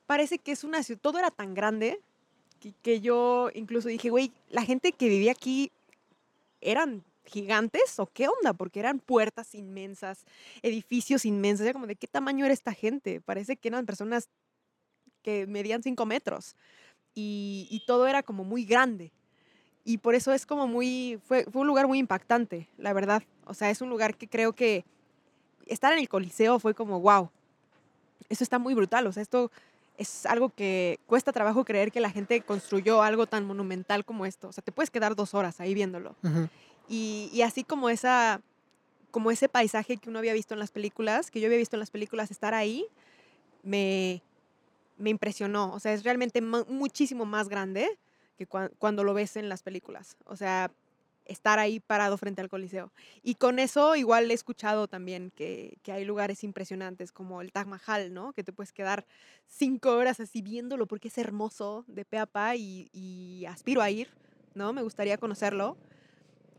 Parece que es una ciudad, todo era tan grande que, que yo incluso dije, güey, la gente que vivía aquí eran gigantes o qué onda, porque eran puertas inmensas, edificios inmensos, era como de qué tamaño era esta gente, parece que eran personas que medían cinco metros y, y todo era como muy grande y por eso es como muy, fue, fue un lugar muy impactante, la verdad. O sea, es un lugar que creo que estar en el Coliseo fue como, wow, eso está muy brutal. O sea, esto es algo que cuesta trabajo creer que la gente construyó algo tan monumental como esto. O sea, te puedes quedar dos horas ahí viéndolo. y, y, así como esa como ese paisaje que uno había visto en las películas, que yo había visto en las películas, estar ahí, me, me impresionó. O sea, es realmente muchísimo más grande que cuando lo ves en las películas. O sea, estar ahí parado frente al Coliseo. Y con eso igual he escuchado también que, que, hay lugares impresionantes como el Taj Mahal, ¿no? Que te puedes quedar cinco horas así viéndolo porque es hermoso de pe a pa y, y aspiro a ir, ¿no? Me gustaría conocerlo.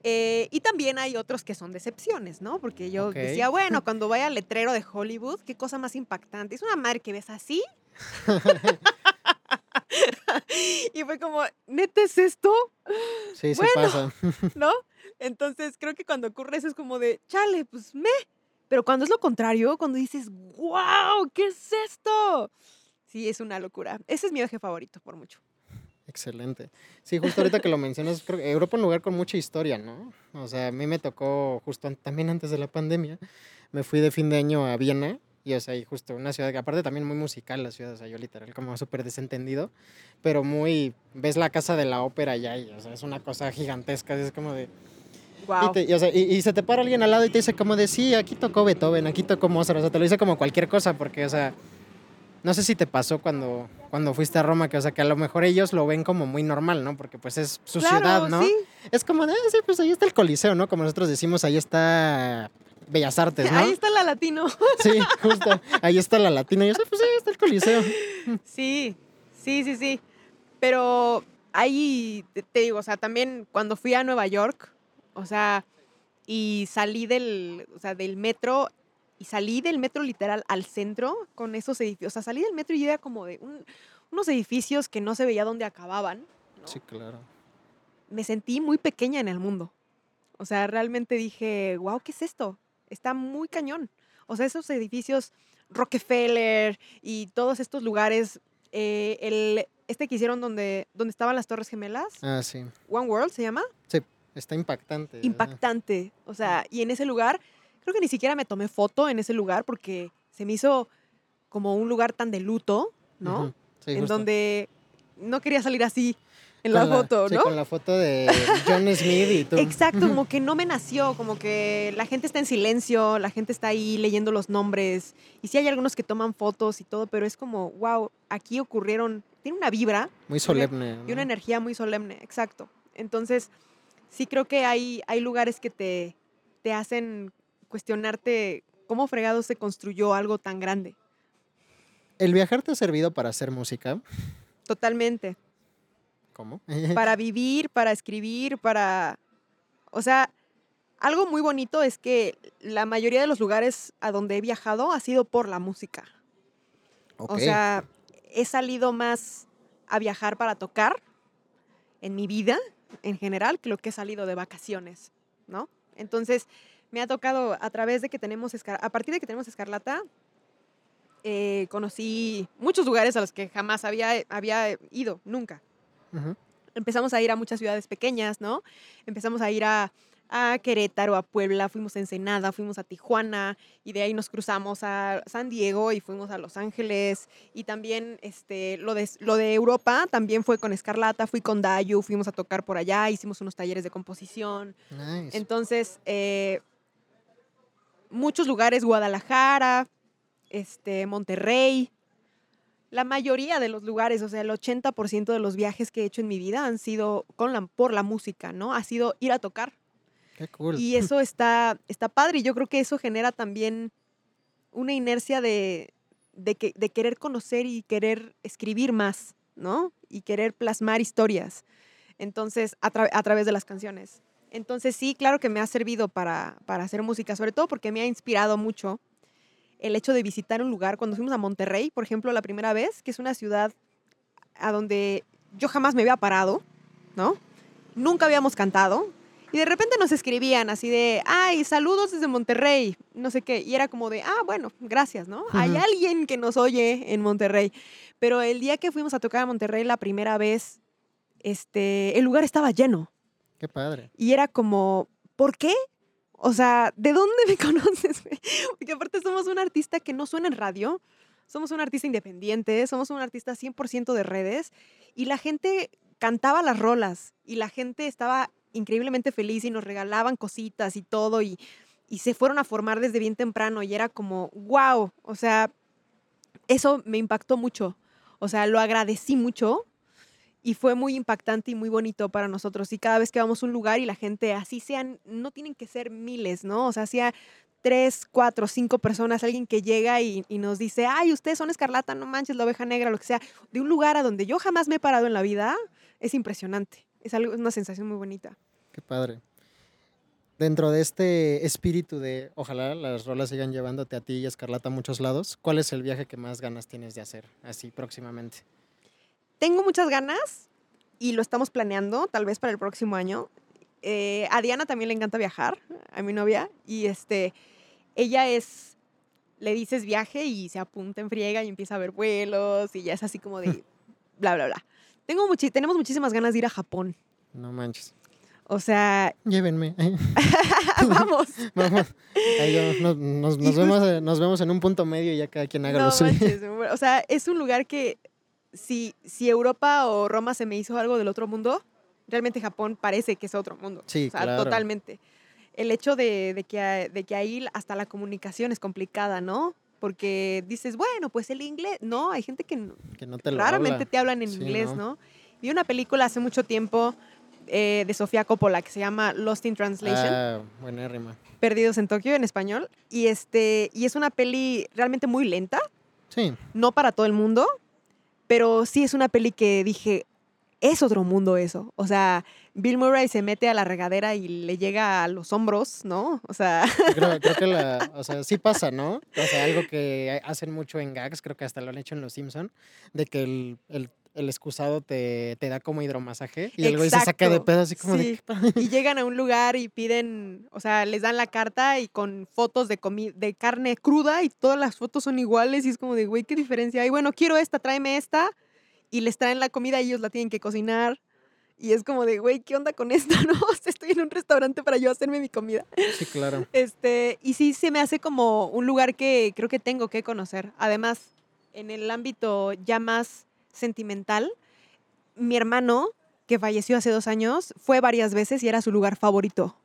Eh, y también hay otros que son decepciones, ¿no? Porque yo decía, bueno, (laughs) cuando vaya al letrero de Hollywood, qué cosa más impactante. Es una madre que ves así (laughs) (laughs) y fue como, ¿neta es esto? Sí, sí pasa. (laughs) ¿No? Entonces creo que cuando ocurre eso es como de, chale, pues me. Pero cuando es lo contrario, cuando dices, wow, ¿qué es esto? Sí, es una locura. Ese es mi viaje favorito, por mucho. Excelente. Sí, justo ahorita que lo mencionas, creo que Europa es un lugar con mucha historia, ¿no? O sea, a mí me tocó justo también antes de la pandemia, me fui de fin de año a Viena y, o sea, y justo una ciudad que aparte también muy musical la ciudad, o sea, yo literal como súper desentendido, pero muy, ves la casa de la ópera allá y, o sea, es una cosa gigantesca, es como de... Wow. Y, o sea, y, se te para alguien al lado y te dice como de, sí, aquí tocó Beethoven, aquí tocó Mozart, o sea, te lo dice como cualquier cosa, porque, o sea, no sé si te pasó cuando, cuando fuiste a Roma, que o sea, que a lo mejor ellos lo ven como muy normal, ¿no? Porque pues es su ciudad, ¿no? Sí. Es como de, ah, sí, pues ahí está el Coliseo, ¿no? Como nosotros decimos, ahí está Bellas Artes, ¿no? Ahí está la Latino. (laughs) Sí, justo. Ahí está la Latino. Y yo sé, pues ahí está el Coliseo. Sí, sí, sí, sí. Pero ahí, te digo, o sea, también cuando fui a Nueva York, o sea, y salí del, o sea, del metro, y salí del metro literal al centro con esos edificios. O sea, salí del metro y era como de unos edificios que no se veía dónde acababan. Sí, claro. Me sentí muy pequeña en el mundo. O sea, realmente dije, wow, ¿qué es esto? Está muy cañón. O sea, esos edificios, Rockefeller y todos estos lugares, eh, el, este que hicieron donde, donde estaban las Torres Gemelas. Ah, sí. One World se llama. Sí, está impactante. Impactante. O sea, y en ese lugar Creo que ni siquiera me tomé foto en ese lugar porque se me hizo como un lugar tan de luto, ¿no? en donde no quería salir así en la, foto, ¿no? Sí, con la foto de John Smith y tú. Exacto, como que no me nació, como que la gente está en silencio, la gente está ahí leyendo los nombres. Y sí hay algunos que toman fotos y todo, pero es como, wow, aquí ocurrieron, tiene una vibra. Muy solemne. Y una energía muy solemne, exacto. Entonces, sí creo que hay, hay lugares que te, te hacen cuestionarte cómo fregado se construyó algo tan grande. ¿El viajar te ha servido para hacer música? Totalmente. ¿Cómo? para (laughs) vivir, para escribir, para... O sea, algo muy bonito es que la mayoría de los lugares a donde he viajado ha sido por la música. O sea, he salido más a viajar para tocar en mi vida en general que lo que he salido de vacaciones, ¿no? Entonces, me ha tocado a través de que tenemos, a partir de que tenemos Escarlata, eh, conocí muchos lugares a los que jamás había, había ido, nunca. Empezamos a ir a muchas ciudades pequeñas, ¿no? Empezamos a ir a, a Querétaro, a Puebla, fuimos a Ensenada, fuimos a Tijuana y de ahí nos cruzamos a San Diego y fuimos a Los Ángeles y también este, lo, de, lo de Europa también fue con Escarlata, fui con Dayu, fuimos a tocar por allá, hicimos unos talleres de composición. Entonces, eh, muchos lugares, Guadalajara, este, Monterrey, la mayoría de los lugares, o sea, el 80% de los viajes que he hecho en mi vida han sido con la, por la música, ¿no? Ha sido ir a tocar. Qué cool. Y eso está, está padre y yo creo que eso genera también una inercia de, de, que, de querer conocer y querer escribir más, ¿no? Y querer plasmar historias. Entonces, a, a través de las canciones. Entonces sí, claro que me ha servido para, hacer música, sobre todo porque me ha inspirado mucho el hecho de visitar un lugar. Cuando fuimos a Monterrey, por ejemplo, la primera vez, que es una ciudad a donde yo jamás me había parado, ¿no? Nunca habíamos cantado. Y de repente nos escribían así de, ay, saludos desde Monterrey, no sé qué. Y era como de, ah, bueno, gracias, ¿no? Hay alguien que nos oye en Monterrey. Pero el día que fuimos a tocar a Monterrey la primera vez, este, el lugar estaba lleno. Qué padre. Y era como, ¿por qué? O sea, ¿de dónde me (laughs) conoces? Porque aparte somos un artista que no suena en radio, somos un artista independiente, somos un artista 100% de redes y la gente cantaba las rolas y la gente estaba increíblemente feliz y nos regalaban cositas y todo y, se fueron a formar desde bien temprano y era como, wow, o sea, eso me impactó mucho, o sea, lo agradecí mucho y fue muy impactante y muy bonito para nosotros. Y cada vez que vamos a un lugar y la gente, así sean, no tienen que ser miles, ¿no? O sea, sea tres, cuatro, cinco personas, alguien que llega y, nos dice, ay, ustedes son escarlata, no manches, la oveja negra, lo que sea, de un lugar a donde yo jamás me he parado en la vida, es impresionante. Es, algo, es una sensación muy bonita. Qué padre. Dentro de este espíritu de ojalá las rolas sigan llevándote a ti y a Escarlata a muchos lados, ¿cuál es el viaje que más ganas tienes de hacer así próximamente? Tengo muchas ganas y lo estamos planeando, tal vez para el próximo año. Eh, a Diana también le encanta viajar, a mi novia, y este, ella es, le dices viaje y se apunta en friega y empieza a ver vuelos y ya es así como de (laughs) bla, bla, bla. Tengo muchi tenemos muchísimas ganas de ir a Japón. No manches. O sea. Llévenme. (laughs) (laughs) Vamos. Vamos. Ahí nos, nos, vemos, nos vemos en un punto medio y ya cada quien haga lo suyo. O sea, es un lugar que si, si Europa o Roma se me hizo algo del otro mundo, realmente Japón parece que es otro mundo. Sí, o sea, totalmente. El hecho de, de, que, de que ahí hasta la comunicación es complicada, ¿no? Porque dices, bueno, pues el inglés. No, hay gente que, que no te lo raramente te hablan en inglés, ¿no? Vi una película hace mucho tiempo eh, de Sofía Coppola que se llama Lost in Translation. Ah, buenérrima. Perdidos en Tokio en español. Y, este, y es una peli realmente muy lenta. Sí. No para todo el mundo, pero sí es una peli que dije, es otro mundo eso. O sea, Bill Murray se mete a la regadera y le llega a los hombros, ¿no? O sea. (laughs) Creo, que la, o sea, sí pasa, ¿no? O sea, algo que hacen mucho en gags, creo que hasta lo han hecho en Los Simpson, de que el, el el excusado te, te da como hidromasaje y el güey se saca de pedo así como de... y llegan a un lugar y piden, o sea, les dan la carta y con fotos de, de carne cruda y todas las fotos son iguales y es como de, güey, ¿qué diferencia hay? Bueno, quiero esta, tráeme esta y les traen la comida y ellos la tienen que cocinar. Y es como de, güey, ¿qué onda con esto? (laughs) No, estoy en un restaurante para yo hacerme mi comida. Sí, claro. Este, y sí se me hace como un lugar que creo que tengo que conocer. Además, en el ámbito ya más sentimental, mi hermano, que falleció hace dos años, fue varias veces y era su lugar favorito.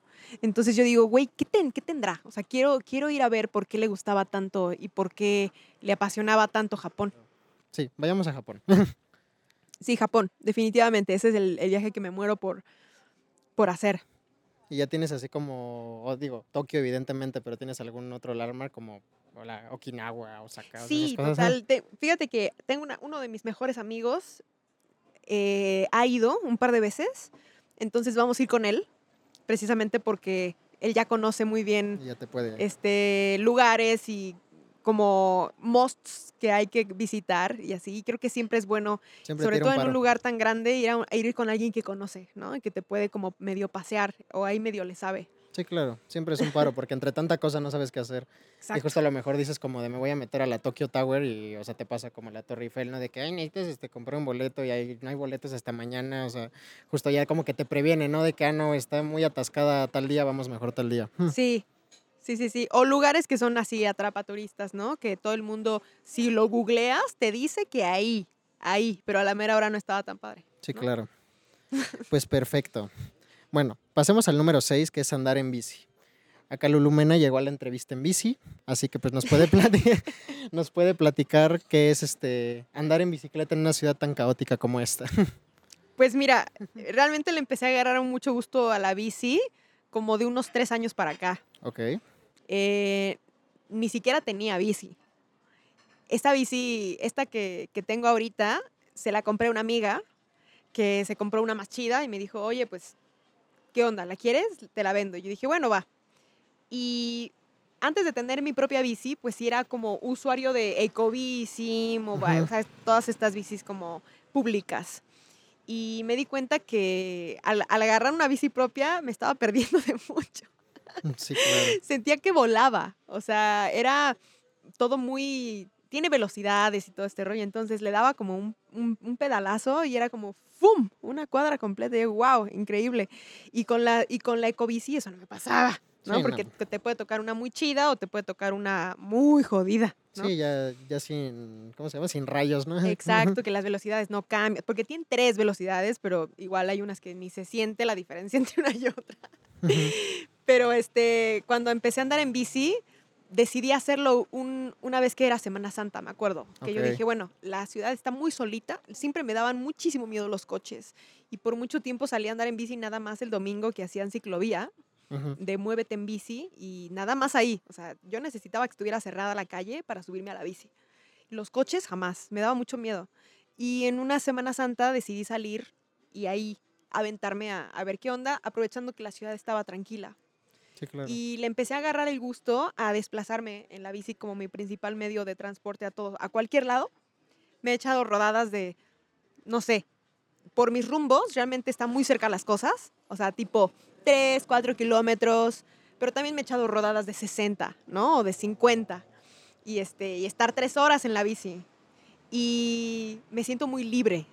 Entonces yo digo, güey, ¿qué, ¿qué tendrá? O sea, quiero, quiero ir a ver por qué le gustaba tanto y por qué le apasionaba tanto Japón. Sí, vayamos a Japón. sí, Japón, definitivamente. Ese es el, viaje que me muero por, por hacer. Y ya tienes así como, digo, Tokio evidentemente, pero tienes algún otro landmark como la Okinawa, Osaka. Sí, total. fíjate que tengo uno de mis mejores amigos, eh, ha ido un par de veces, entonces vamos a ir con él, precisamente porque él ya conoce muy bien este, lugares y como musts que hay que visitar y así. creo que siempre es bueno, sobre todo en un lugar tan grande, ir, a, ir con alguien que conoce, ¿no? Y que te puede como medio pasear o ahí medio le sabe. Sí, claro, siempre es un paro porque entre tanta cosa no sabes qué hacer. Exacto. Y justo a lo mejor dices como de me voy a meter a la Tokyo Tower y, o sea, te pasa como la Torre Eiffel, ¿no? De que, ay, necesitas este, comprar un boleto y ahí no hay boletos hasta mañana, o sea, justo ya como que te previene, ¿no? De que, ah, no, está muy atascada tal día, vamos mejor tal día. (laughs) Sí, sí, sí, sí. O lugares que son así, atrapa turistas, ¿no? Que todo el mundo, si lo googleas, te dice que ahí, ahí, pero a la mera hora no estaba tan padre. Sí, claro. (laughs) Pues perfecto. Bueno, pasemos al número 6, que es andar en bici. Acá Lulumena llegó a la entrevista en bici, así que pues nos puede, (laughs) platicar, (laughs) nos puede platicar qué es este andar en bicicleta en una ciudad tan caótica como esta. (laughs) Pues mira, realmente le empecé a agarrar mucho gusto a la bici como de unos tres años para acá. Ok. Eh, ni siquiera tenía bici. Esta bici, esta que, que tengo ahorita, se la compré a una amiga que se compró una más chida y me dijo, oye, pues ¿qué onda? ¿La quieres? Te la vendo. Yo dije, bueno, va. Y antes de tener mi propia bici, pues sí era como usuario de Ecobici, mobile, o sea, todas estas bicis como públicas. Y me di cuenta que al, agarrar una bici propia me estaba perdiendo de (laughs) mucho. Sí, claro. Sentía que volaba, o sea, era todo muy... Tiene velocidades y todo este rollo, entonces le daba como un, un, un pedalazo y era como ¡fum! Una cuadra completa. Y wow, increíble. Y con la, y con la ecobici eso no me pasaba. ¿no? Porque te puede tocar una muy chida o te puede tocar una muy jodida. Sí, ya, ya sin, ¿cómo se llama? Sin rayos, ¿no? (laughs) Exacto, que las velocidades no cambian, porque tienen tres velocidades, pero igual hay unas que ni se siente la diferencia (laughs) entre una y otra. pero este, cuando empecé a andar en bici, decidí hacerlo una vez que era Semana Santa, me acuerdo. Que yo dije, bueno, la ciudad está muy solita, siempre me daban muchísimo miedo los coches. Y por mucho tiempo salí a andar en bici nada más el domingo que hacían ciclovía, de muévete en bici y nada más ahí. O sea, yo necesitaba que estuviera cerrada la calle para subirme a la bici. Los coches jamás, me daba mucho miedo. Y en una Semana Santa decidí salir y ahí aventarme a ver qué onda, aprovechando que la ciudad estaba tranquila. Y le empecé a agarrar el gusto a desplazarme en la bici como mi principal medio de transporte a todo, a cualquier lado. Me he echado rodadas de, no sé, por mis rumbos, realmente están muy cerca las cosas, o sea, tipo 3, 4 kilómetros, pero también me he echado rodadas de 60, ¿no? O de 50. Y, este, y estar tres horas en la bici. Y me siento muy libre,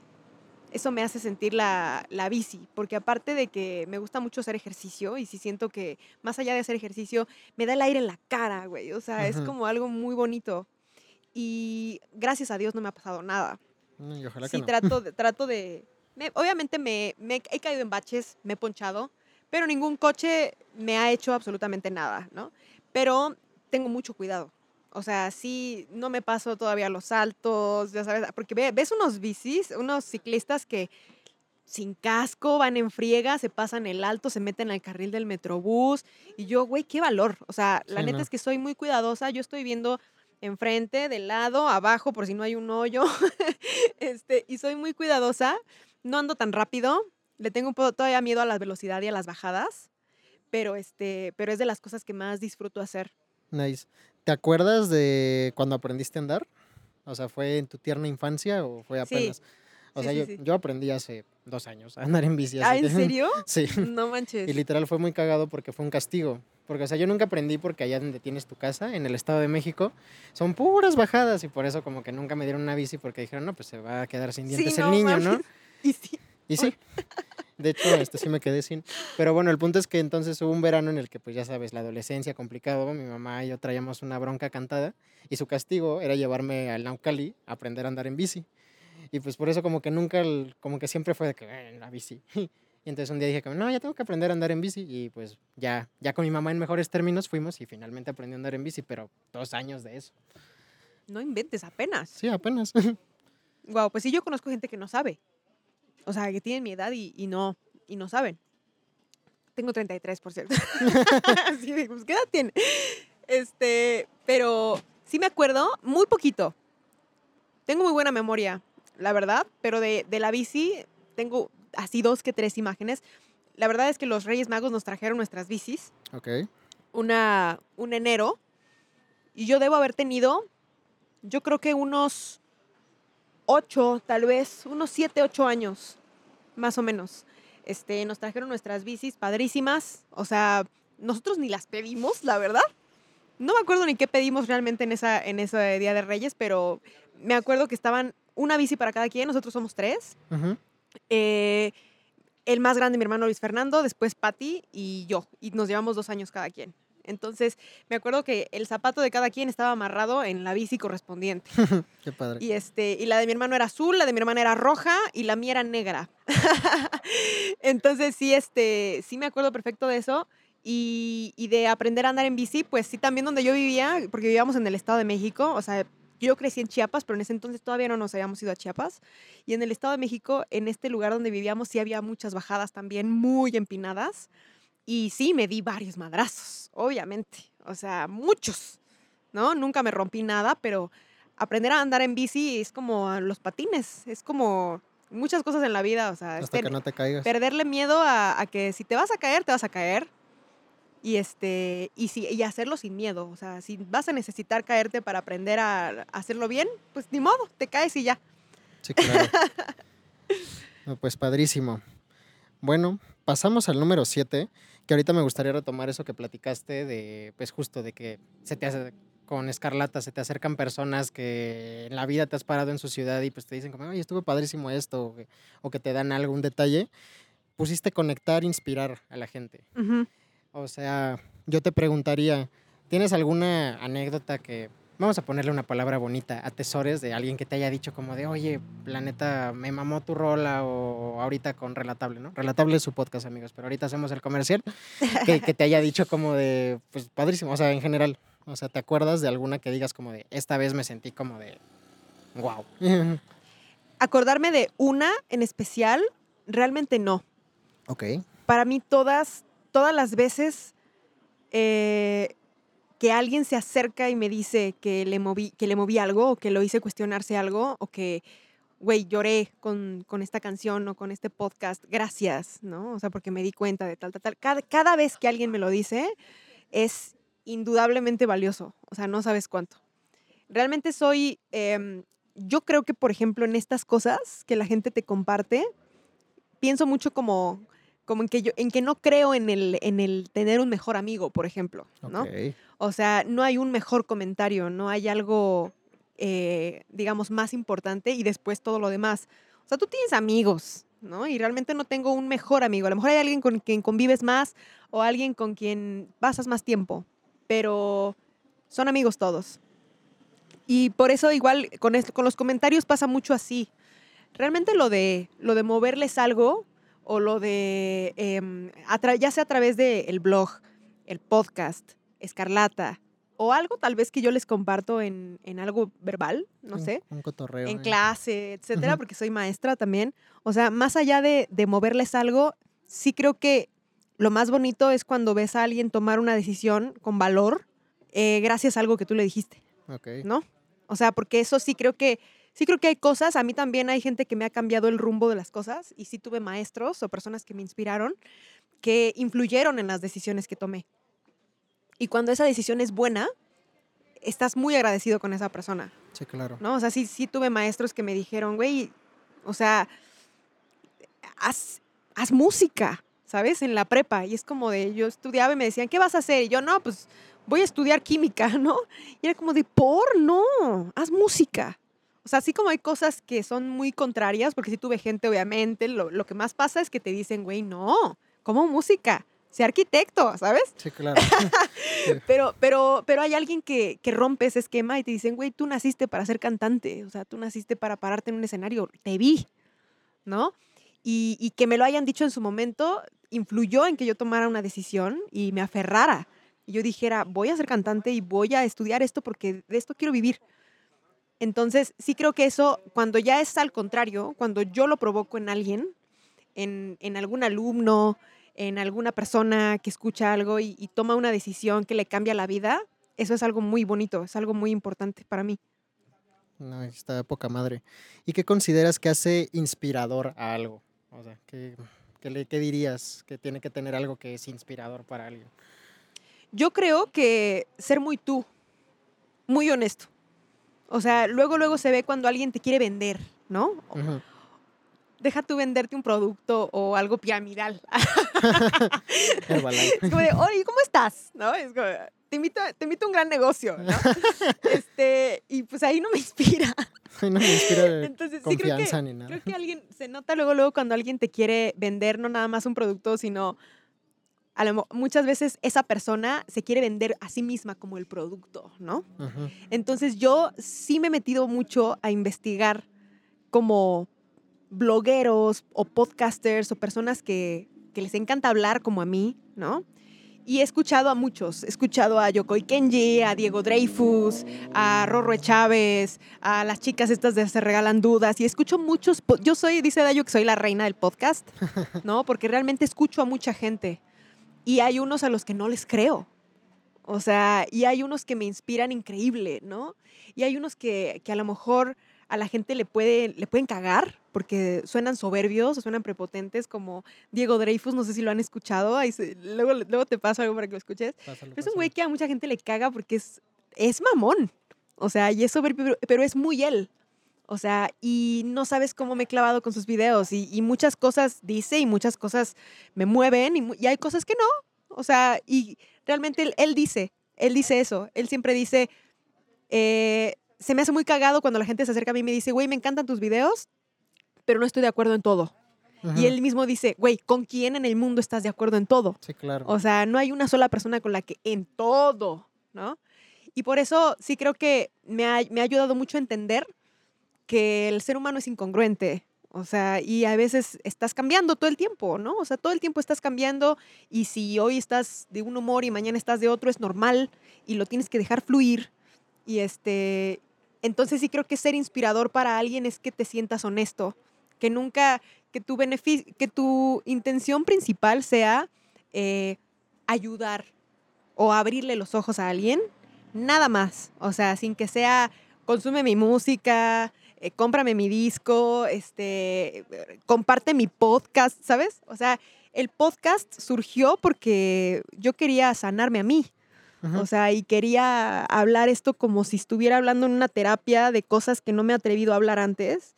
eso me hace sentir la, la, bici, porque aparte de que me gusta mucho hacer ejercicio y si siento que más allá de hacer ejercicio, me da el aire en la cara, güey, o sea, es como algo muy bonito. Y gracias a Dios no me ha pasado nada. Mm, y ojalá sí, que no. trato de, (laughs) trato de obviamente me, me, he caído en baches, me he ponchado, pero ningún coche me ha hecho absolutamente nada, ¿no? Pero tengo mucho cuidado. O sea, sí, no me paso todavía los saltos, ya sabes, porque ves unos bicis, unos ciclistas que sin casco, van en friega, se pasan el alto, se meten al carril del metrobús. Y yo, güey, qué valor. O sea, la neta es que soy muy cuidadosa. Yo estoy viendo enfrente, de lado, abajo, por si no hay un hoyo. (laughs) este, y soy muy cuidadosa. No ando tan rápido. Le tengo un poco todavía miedo a la velocidad y a las bajadas. Pero, este, pero es de las cosas que más disfruto hacer. Nice. ¿Te acuerdas de cuando aprendiste a andar? O sea, ¿fue en tu tierna infancia o fue apenas? O sea, yo, aprendí hace dos años a andar en bici. ¿Ah, en (laughs) serio? sí. No manches. Y literal fue muy cagado porque fue un castigo. Porque, o sea, yo nunca aprendí porque allá donde tienes tu casa, en el Estado de México, son puras bajadas y por eso como que nunca me dieron una bici porque dijeron, no, pues se va a quedar sin dientes el niño, ¿no? (laughs) Y sí. Y sí. (laughs) De hecho, este sí me quedé sin. Pero bueno, el punto es que entonces hubo un verano en el que, pues ya sabes, la adolescencia complicado. Mi mamá y yo traíamos una bronca cantada y su castigo era llevarme al Naucali a aprender a andar en bici. Y pues por eso como que nunca, como que siempre fue de que, en la bici. (laughs) Y entonces un día dije, no, ya tengo que aprender a andar en bici. Y pues ya, ya con mi mamá en mejores términos fuimos y finalmente aprendí a andar en bici, pero dos años de eso. No inventes, apenas. Sí, apenas. (laughs) Wow, pues sí, yo conozco gente que no sabe. O sea, que tienen mi edad y, no, y no saben. Tengo 33, por cierto. (laughs) (laughs) Así de, pues, ¿qué edad tiene? Este, pero sí me acuerdo, muy poquito. Tengo muy buena memoria, la verdad, pero de, de la bici tengo así dos que tres imágenes. La verdad es que los Reyes Magos nos trajeron nuestras bicis. Ok. Una, un enero. Y yo debo haber tenido, yo creo que unos ocho, tal vez, unos siete, ocho años, más o menos. Este, nos trajeron nuestras bicis padrísimas. O sea, nosotros ni las pedimos, la verdad. No me acuerdo ni qué pedimos realmente en, esa, en ese Día de Reyes, pero me acuerdo que estaban una bici para cada quien, nosotros somos tres. Eh, el más grande, mi hermano Luis Fernando, después Patti y yo, y nos llevamos dos años cada quien. Entonces, me acuerdo que el zapato de cada quien estaba amarrado en la bici correspondiente. (laughs) Qué padre. Y, este, y la de mi hermano era azul, la de mi hermana era roja y la mía era negra. (laughs) Entonces, sí, este, sí me acuerdo perfecto de eso. Y, y, de aprender a andar en bici, pues sí, también donde yo vivía, porque vivíamos en el Estado de México, o sea, yo crecí en Chiapas, pero en ese entonces todavía no nos habíamos ido a Chiapas. Y en el Estado de México, en este lugar donde vivíamos, sí había muchas bajadas también muy empinadas. Y sí, me di varios madrazos, obviamente. O sea, muchos, ¿no? Nunca me rompí nada, pero aprender a andar en bici es como los patines, es como muchas cosas en la vida, o sea, hasta que no te caigas. Perderle miedo a, que si te vas a caer, te vas a caer. Y este y si y hacerlo sin miedo, o sea, si vas a necesitar caerte para aprender a, hacerlo bien, pues ni modo, te caes y ya. Sí, claro. (laughs) pues padrísimo. Bueno, pasamos al número 7, que ahorita me gustaría retomar eso que platicaste de, pues justo de que se te hace con Escarlata, se te acercan personas que en la vida te has parado en su ciudad y pues te dicen como, oye, estuvo padrísimo esto, o que, te dan algún detalle. Pusiste conectar, inspirar a la gente. O sea, yo te preguntaría, ¿tienes alguna anécdota que vamos a ponerle una palabra bonita, atesores de alguien que te haya dicho como de, oye, planeta, me mamó tu rola o ahorita con Relatable, ¿no? Relatable es su podcast, amigos, pero ahorita hacemos el comercial, (laughs) que, te haya dicho como de, pues padrísimo, o sea, en general, o sea, ¿te acuerdas de alguna que digas como de, esta vez me sentí como de, wow? (laughs) Acordarme de una en especial, realmente no. Ok. Para mí todas, todas las veces... Eh, que alguien se acerca y me dice que le moví, que le moví algo o que lo hice cuestionarse algo o que, güey, lloré con, con, esta canción o con este podcast, gracias, ¿no? O sea, porque me di cuenta de tal, tal, tal. Cada, cada vez que alguien me lo dice, es indudablemente valioso, o sea, no sabes cuánto. Realmente soy, em, yo creo que, por ejemplo, en estas cosas que la gente te comparte, pienso mucho como, como en, que yo, en que no creo en el, en el tener un mejor amigo, por ejemplo, ¿no? O sea, no hay un mejor comentario, no hay algo, eh, digamos, más importante y después todo lo demás. O sea, tú tienes amigos, ¿no? Y realmente no tengo un mejor amigo. A lo mejor hay alguien con quien convives más o alguien con quien pasas más tiempo, pero son amigos todos. Y por eso igual con, con los comentarios pasa mucho así. Realmente lo de, lo de moverles algo o lo de, em, ya sea a través del blog, el podcast, Escarlata, o algo tal vez que yo les comparto en, algo verbal, no sé. Un cotorreo. En clase, etcétera, porque soy maestra también. O sea, más allá de, moverles algo, sí creo que lo más bonito es cuando ves a alguien tomar una decisión con valor eh, gracias a algo que tú le dijiste. Ok. ¿No? O sea, porque eso sí creo que sí creo que hay cosas, a mí también hay gente que me ha cambiado el rumbo de las cosas y sí tuve maestros o personas que me inspiraron que influyeron en las decisiones que tomé. Y cuando esa decisión es buena, estás muy agradecido con esa persona. Sí, claro. ¿No? O sea, sí, sí tuve maestros que me dijeron, güey, o sea, haz, haz música, ¿sabes? En la prepa. Y es como de, yo estudiaba y me decían, ¿qué vas a hacer? Y yo, no, pues voy a estudiar química, (laughs) ¿no? Y era como de, por, no, haz música. O sea, así como hay cosas que son muy contrarias, porque si tuve gente, obviamente, lo, lo que más pasa es que te dicen, güey, no, como música sé arquitecto, ¿sabes? Sí, claro. (laughs) pero, pero, pero hay alguien que, que, rompe ese esquema y te dicen, güey, tú naciste para ser cantante, o sea, tú naciste para pararte en un escenario, te vi, ¿no? Y, y, que me lo hayan dicho en su momento influyó en que yo tomara una decisión y me aferrara. Y yo dijera, voy a ser cantante y voy a estudiar esto porque de esto quiero vivir. Entonces, sí creo que eso, cuando ya es al contrario, cuando yo lo provoco en alguien, en, en algún alumno, en alguna persona que escucha algo y, toma una decisión que le cambia la vida, eso es algo muy bonito, es algo muy importante para mí. No, está de poca madre. ¿Y qué consideras que hace inspirador a algo? O sea, ¿qué, qué, dirías que tiene que tener algo que es inspirador para alguien? Yo creo que ser muy tú, muy honesto. O sea, luego, luego se ve cuando alguien te quiere vender, ¿no? Deja tú venderte un producto o algo piramidal. (laughs) es como de, oye, ¿cómo estás? ¿No? Es como, te invito, te invito a un gran negocio, ¿no? (laughs) este, y pues ahí no me inspira. No me inspira Entonces, confianza sí, creo que, ni nada. Creo que alguien, se nota luego, luego cuando alguien te quiere vender no nada más un producto, sino a lo, muchas veces esa persona se quiere vender a sí misma como el producto, ¿no? Entonces yo sí me he metido mucho a investigar como blogueros o podcasters o personas que, les encanta hablar como a mí, ¿no? Y he escuchado a muchos. He escuchado a Yokoi Kenji, a Diego Dreyfus, a Rorro Chávez, a las chicas estas de Se Regalan Dudas. Y escucho muchos. Yo soy, dice Dayo, que soy la reina del podcast, (laughs) ¿no? Porque realmente escucho a mucha gente. Y hay unos a los que no les creo. O sea, y hay unos que me inspiran increíble, ¿no? Y hay unos que, que a lo mejor a la gente le, puede, le pueden cagar porque suenan soberbios o suenan prepotentes como Diego Dreyfus, no sé si lo han escuchado, ahí luego, luego te paso algo para que lo escuches. es un güey que a mucha gente le caga porque es, es mamón, o sea, y es soberbio, pero, es muy él. O sea, y no sabes cómo me he clavado con sus videos y, muchas cosas dice y muchas cosas me mueven y, hay cosas que no. O sea, y realmente él, él dice, él dice eso, él siempre dice, eh, se me hace muy cagado cuando la gente se acerca a mí y me dice, güey, me encantan tus videos, pero no estoy de acuerdo en todo. Y él mismo dice, güey, ¿con quién en el mundo estás de acuerdo en todo? Sí, claro. O sea, no hay una sola persona con la que en todo, ¿no? Y por eso sí creo que me ha, me ha ayudado mucho a entender que el ser humano es incongruente. O sea, y a veces estás cambiando todo el tiempo, ¿no? O sea, todo el tiempo estás cambiando y si hoy estás de un humor y mañana estás de otro es normal y lo tienes que dejar fluir. Y este, entonces sí creo que ser inspirador para alguien es que te sientas honesto, que nunca, que tu beneficio, que tu intención principal sea eh, ayudar o abrirle los ojos a alguien, nada más. O sea, sin que sea consume mi música, eh, cómprame mi disco, este, comparte mi podcast, ¿sabes? O sea, el podcast surgió porque yo quería sanarme a mí. O sea, y quería hablar esto como si estuviera hablando en una terapia de cosas que no me he atrevido a hablar antes.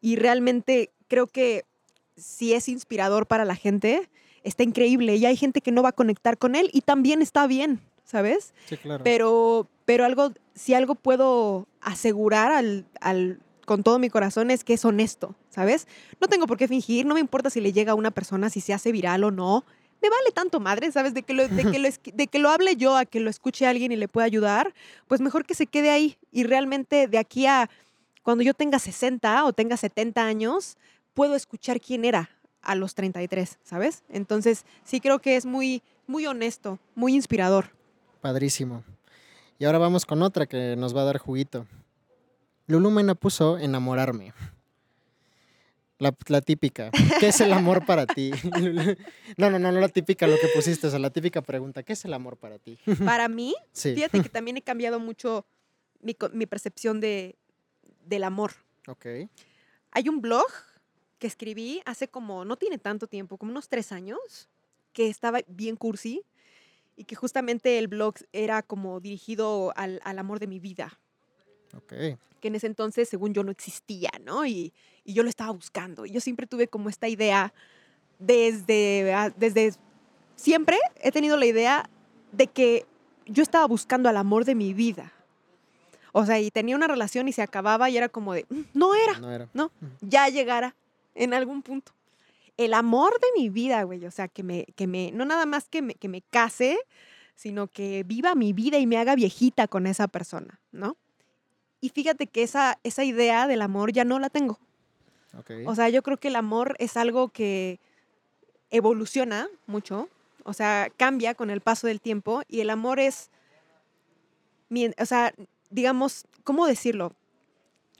Y realmente creo que si es inspirador para la gente, está increíble. Y hay gente que no va a conectar con él y también está bien, ¿sabes? Sí, claro. Pero, pero algo, si algo puedo asegurar al, al, con todo mi corazón es que es honesto, ¿sabes? No tengo por qué fingir, no me importa si le llega a una persona, si se hace viral o no me vale tanto madre, ¿sabes? De que, lo, de, que de que lo hable yo a que lo escuche alguien y le pueda ayudar, pues mejor que se quede ahí. Y realmente de aquí a cuando yo tenga 60 o tenga 70 años, puedo escuchar quién era a los 33, ¿sabes? Entonces sí creo que es muy, muy honesto, muy inspirador. Padrísimo. Y ahora vamos con otra que nos va a dar juguito. Lulu Mena puso enamorarme. La, típica. ¿Qué es el amor para ti? (laughs) no, no, no, no la típica lo que pusiste, o sea, la típica pregunta. ¿Qué es el amor para ti? Para mí, fíjate que también he cambiado mucho mi, mi percepción de, del amor. Ok. Hay un blog que escribí hace como, no tiene tanto tiempo, como unos tres años, que estaba bien cursi y que justamente el blog era como dirigido al, al amor de mi vida. Ok que en ese entonces, según yo, no existía, ¿no? Y, yo lo estaba buscando. Y yo siempre tuve como esta idea desde, ah, desde siempre he tenido la idea de que yo estaba buscando al amor de mi vida. O sea, y tenía una relación y se acababa y era como de, mm, no era, no, era. ¿no? Ya llegara en algún punto. El amor de mi vida, güey, o sea, que me, que me, no nada más que me, que me case, sino que viva mi vida y me haga viejita con esa persona, ¿no? Y fíjate que esa, esa idea del amor ya no la tengo. O sea, yo creo que el amor es algo que evoluciona mucho, o sea, cambia con el paso del tiempo y el amor es, o sea, digamos, ¿cómo decirlo?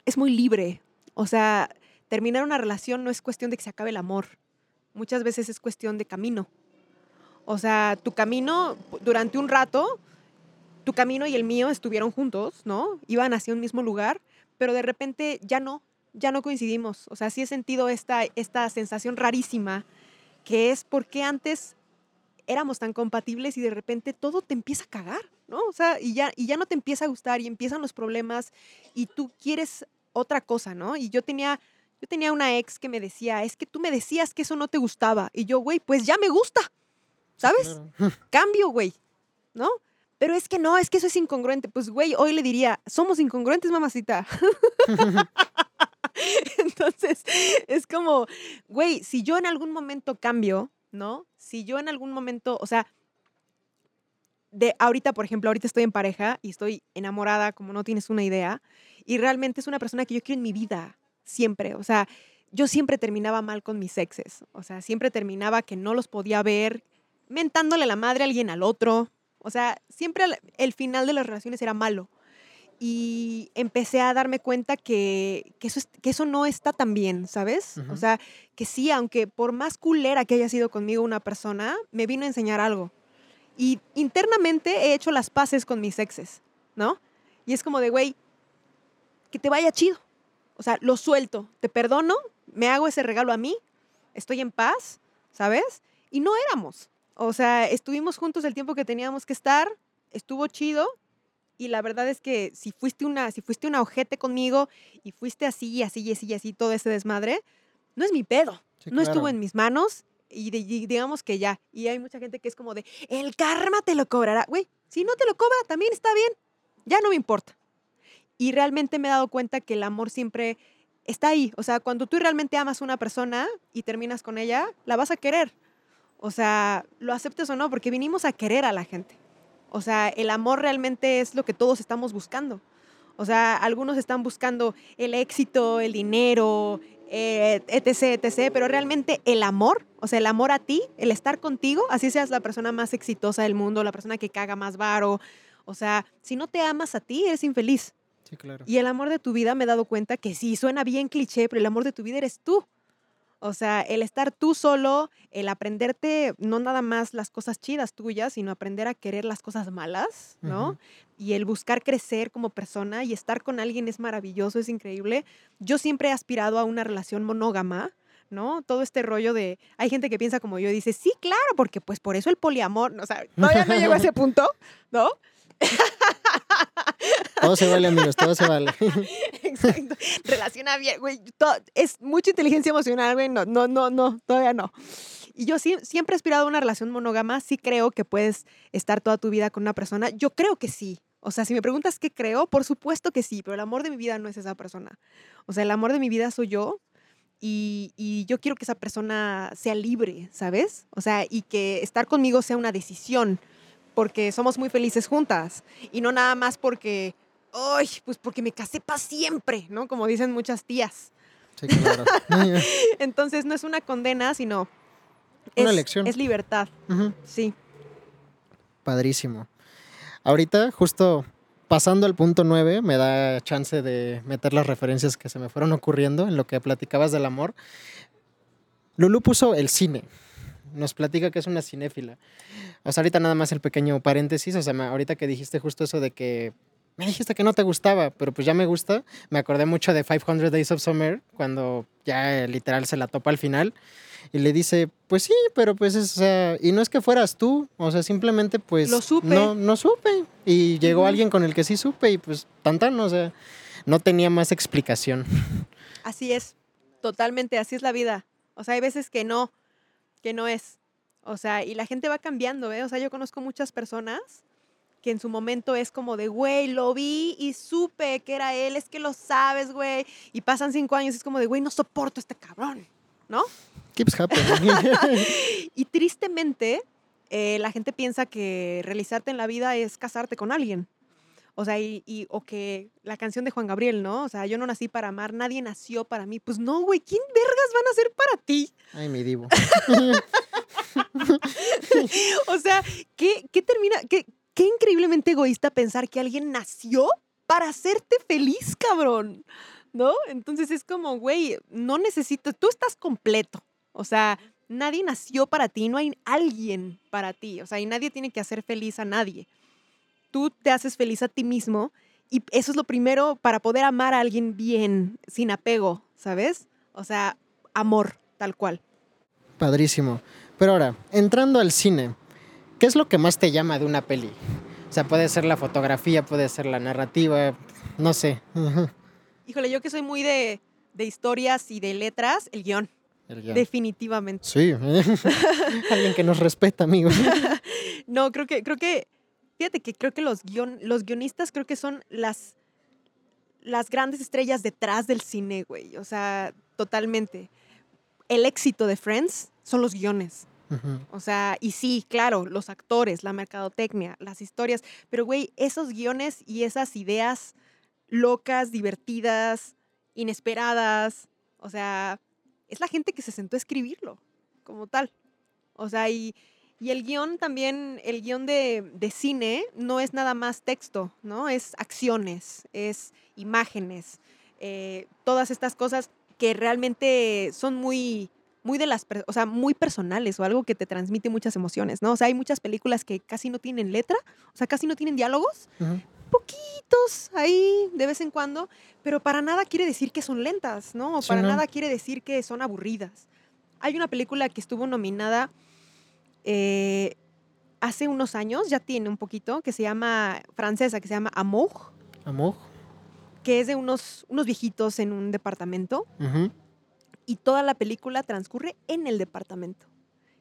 Es muy libre. O sea, terminar una relación no es cuestión de que se acabe el amor. Muchas veces es cuestión de camino. O sea, tu camino durante un rato tu camino y el mío estuvieron juntos, ¿no? Iban hacia un mismo lugar, pero de repente ya no, ya no coincidimos. O sea, sí he sentido esta, esta sensación rarísima, que es porque antes éramos tan compatibles y de repente todo te empieza a cagar, ¿no? O sea, y ya, y ya no te empieza a gustar y empiezan los problemas y tú quieres otra cosa, ¿no? Y yo tenía, yo tenía una ex que me decía, es que tú me decías que eso no te gustaba. Y yo, güey, pues ya me gusta, ¿sabes? (laughs) Cambio, güey, ¿no? Pero es que no, es que eso es incongruente. Pues, güey, hoy le diría, somos incongruentes, mamacita. (laughs) Entonces, es como, güey, si yo en algún momento cambio, ¿no? Si yo en algún momento, o sea, de ahorita, por ejemplo, ahorita estoy en pareja y estoy enamorada, como no tienes una idea, y realmente es una persona que yo quiero en mi vida, siempre. O sea, yo siempre terminaba mal con mis exes. O sea, siempre terminaba que no los podía ver, mentándole la madre a alguien al otro, o sea, siempre el, final de las relaciones era malo. Y empecé a darme cuenta que, eso, que eso no está tan bien, ¿sabes? O sea, que sí, aunque por más culera que haya sido conmigo una persona, me vino a enseñar algo. Y internamente he hecho las paces con mis exes, ¿no? Y es como de, güey, que te vaya chido. O sea, lo suelto, te perdono, me hago ese regalo a mí, estoy en paz, ¿sabes? Y no éramos. O sea, estuvimos juntos el tiempo que teníamos que estar, estuvo chido. Y la verdad es que si fuiste una, si fuiste una ojete conmigo y fuiste así, y así, y así, y así, todo ese desmadre, no es mi pedo. no estuvo en mis manos y, digamos que ya. Y hay mucha gente que es como de, el karma te lo cobrará. Güey, si no te lo cobra, también está bien. Ya no me importa. Y realmente me he dado cuenta que el amor siempre está ahí. O sea, cuando tú realmente amas a una persona y terminas con ella, la vas a querer. O sea, lo aceptes o no, porque vinimos a querer a la gente. O sea, el amor realmente es lo que todos estamos buscando. O sea, algunos están buscando el éxito, el dinero, eh, etc., etc., pero realmente el amor, o sea, el amor a ti, el estar contigo, así seas la persona más exitosa del mundo, la persona que caga más varo, o sea, si no te amas a ti, eres infeliz. Sí, claro. Y el amor de tu vida me he dado cuenta que sí, suena bien cliché, pero el amor de tu vida eres tú. O sea, el estar tú solo, el aprenderte no nada más las cosas chidas tuyas, sino aprender a querer las cosas malas, ¿no? Y el buscar crecer como persona y estar con alguien es maravilloso, es increíble. Yo siempre he aspirado a una relación monógama, ¿no? Todo este rollo de, hay gente que piensa como yo y dice, sí, claro, porque pues por eso el poliamor, o sea, todavía no llego a ese (laughs) punto, ¿no? (laughs) Todo se vale, amigos, todo se vale. (laughs) Exacto. Relaciona bien, güey. Es mucha inteligencia emocional, güey. No, no, no, no, todavía no. Y yo sí, siempre he aspirado a una relación monógama. Sí creo que puedes estar toda tu vida con una persona. Yo creo que sí. O sea, si me preguntas qué creo, por supuesto que sí, pero el amor de mi vida no es esa persona. O sea, el amor de mi vida soy yo y, y, yo quiero que esa persona sea libre, ¿sabes? O sea, y que estar conmigo sea una decisión, porque somos muy felices juntas y no nada más porque ay, pues porque me casé para siempre, ¿no? Como dicen muchas tías. Sí, claro. (laughs) Entonces no es una condena, sino una es, elección. Es libertad. Sí. Padrísimo. Ahorita, justo pasando al punto 9, me da chance de meter las referencias que se me fueron ocurriendo en lo que platicabas del amor. Lulu puso el cine. Nos platica que es una cinéfila. O sea, ahorita nada más el pequeño paréntesis. O sea, ahorita que dijiste justo eso de que me dijiste que no te gustaba, pero pues ya me gusta. Me acordé mucho de 500 Days of Summer, cuando ya literal se la topa al final. Y le dice, pues sí, pero pues es, o sea, y no es que fueras tú, o sea, simplemente pues... Lo supe. No, no supe. Y llegó alguien con el que sí supe y pues tan tan, o sea, no tenía más explicación. Así es, totalmente, así es la vida. O sea, hay veces que no, que no es. O sea, y la gente va cambiando, ¿eh? O sea, yo conozco muchas personas que en su momento es como de, güey, lo vi y supe que era él, es que lo sabes, güey. Y pasan cinco años y es como de, güey, no soporto a este cabrón, ¿no? Keeps (laughs) happening. y tristemente, eh, la gente piensa que realizarte en la vida es casarte con alguien. O sea, y, y, o que la canción de Juan Gabriel, ¿no? O sea, yo no nací para amar, nadie nació para mí. Pues no, güey, ¿quién vergas van a ser para ti? Ay, mi divo. (laughs) o sea, ¿qué, qué termina, qué, qué increíblemente egoísta pensar que alguien nació para hacerte feliz, cabrón. ¿No? Entonces es como, güey, no necesito, tú estás completo. O sea, nadie nació para ti, no hay alguien para ti. O sea, y nadie tiene que hacer feliz a nadie. Tú te haces feliz a ti mismo y eso es lo primero para poder amar a alguien bien, sin apego, ¿sabes? O sea, amor, tal cual. Padrísimo. Pero ahora, entrando al cine, ¿Qué es lo que más te llama de una peli? O sea, puede ser la fotografía, puede ser la narrativa, no sé. Híjole, yo que soy muy de, historias y de letras, el guion. Definitivamente. Sí, (laughs) alguien que nos respeta, amigo. (laughs) no, creo que, creo que, fíjate que creo que los, guion, los guionistas creo que son las, las grandes estrellas detrás del cine, güey. O sea, totalmente. El éxito de Friends son los guiones. O sea, y sí, claro, los actores, la mercadotecnia, las historias, pero güey, esos guiones y esas ideas locas, divertidas, inesperadas, o sea, es la gente que se sentó a escribirlo como tal. O sea, y, el guion también, el guion de, cine no es nada más texto, ¿no? Es acciones, es imágenes, eh, todas estas cosas que realmente son muy muy de las, o sea, muy personales o algo que te transmite muchas emociones, ¿no? O sea, hay muchas películas que casi no tienen letra, o sea, casi no tienen diálogos, poquitos ahí de vez en cuando, pero para nada quiere decir que son lentas, ¿no? O para nada quiere decir que son aburridas. Hay una película que estuvo nominada eh, hace unos años, ya tiene un poquito, que se llama, francesa, que se llama Amour. Amour. Que es de unos, unos viejitos en un departamento y toda la película transcurre en el departamento.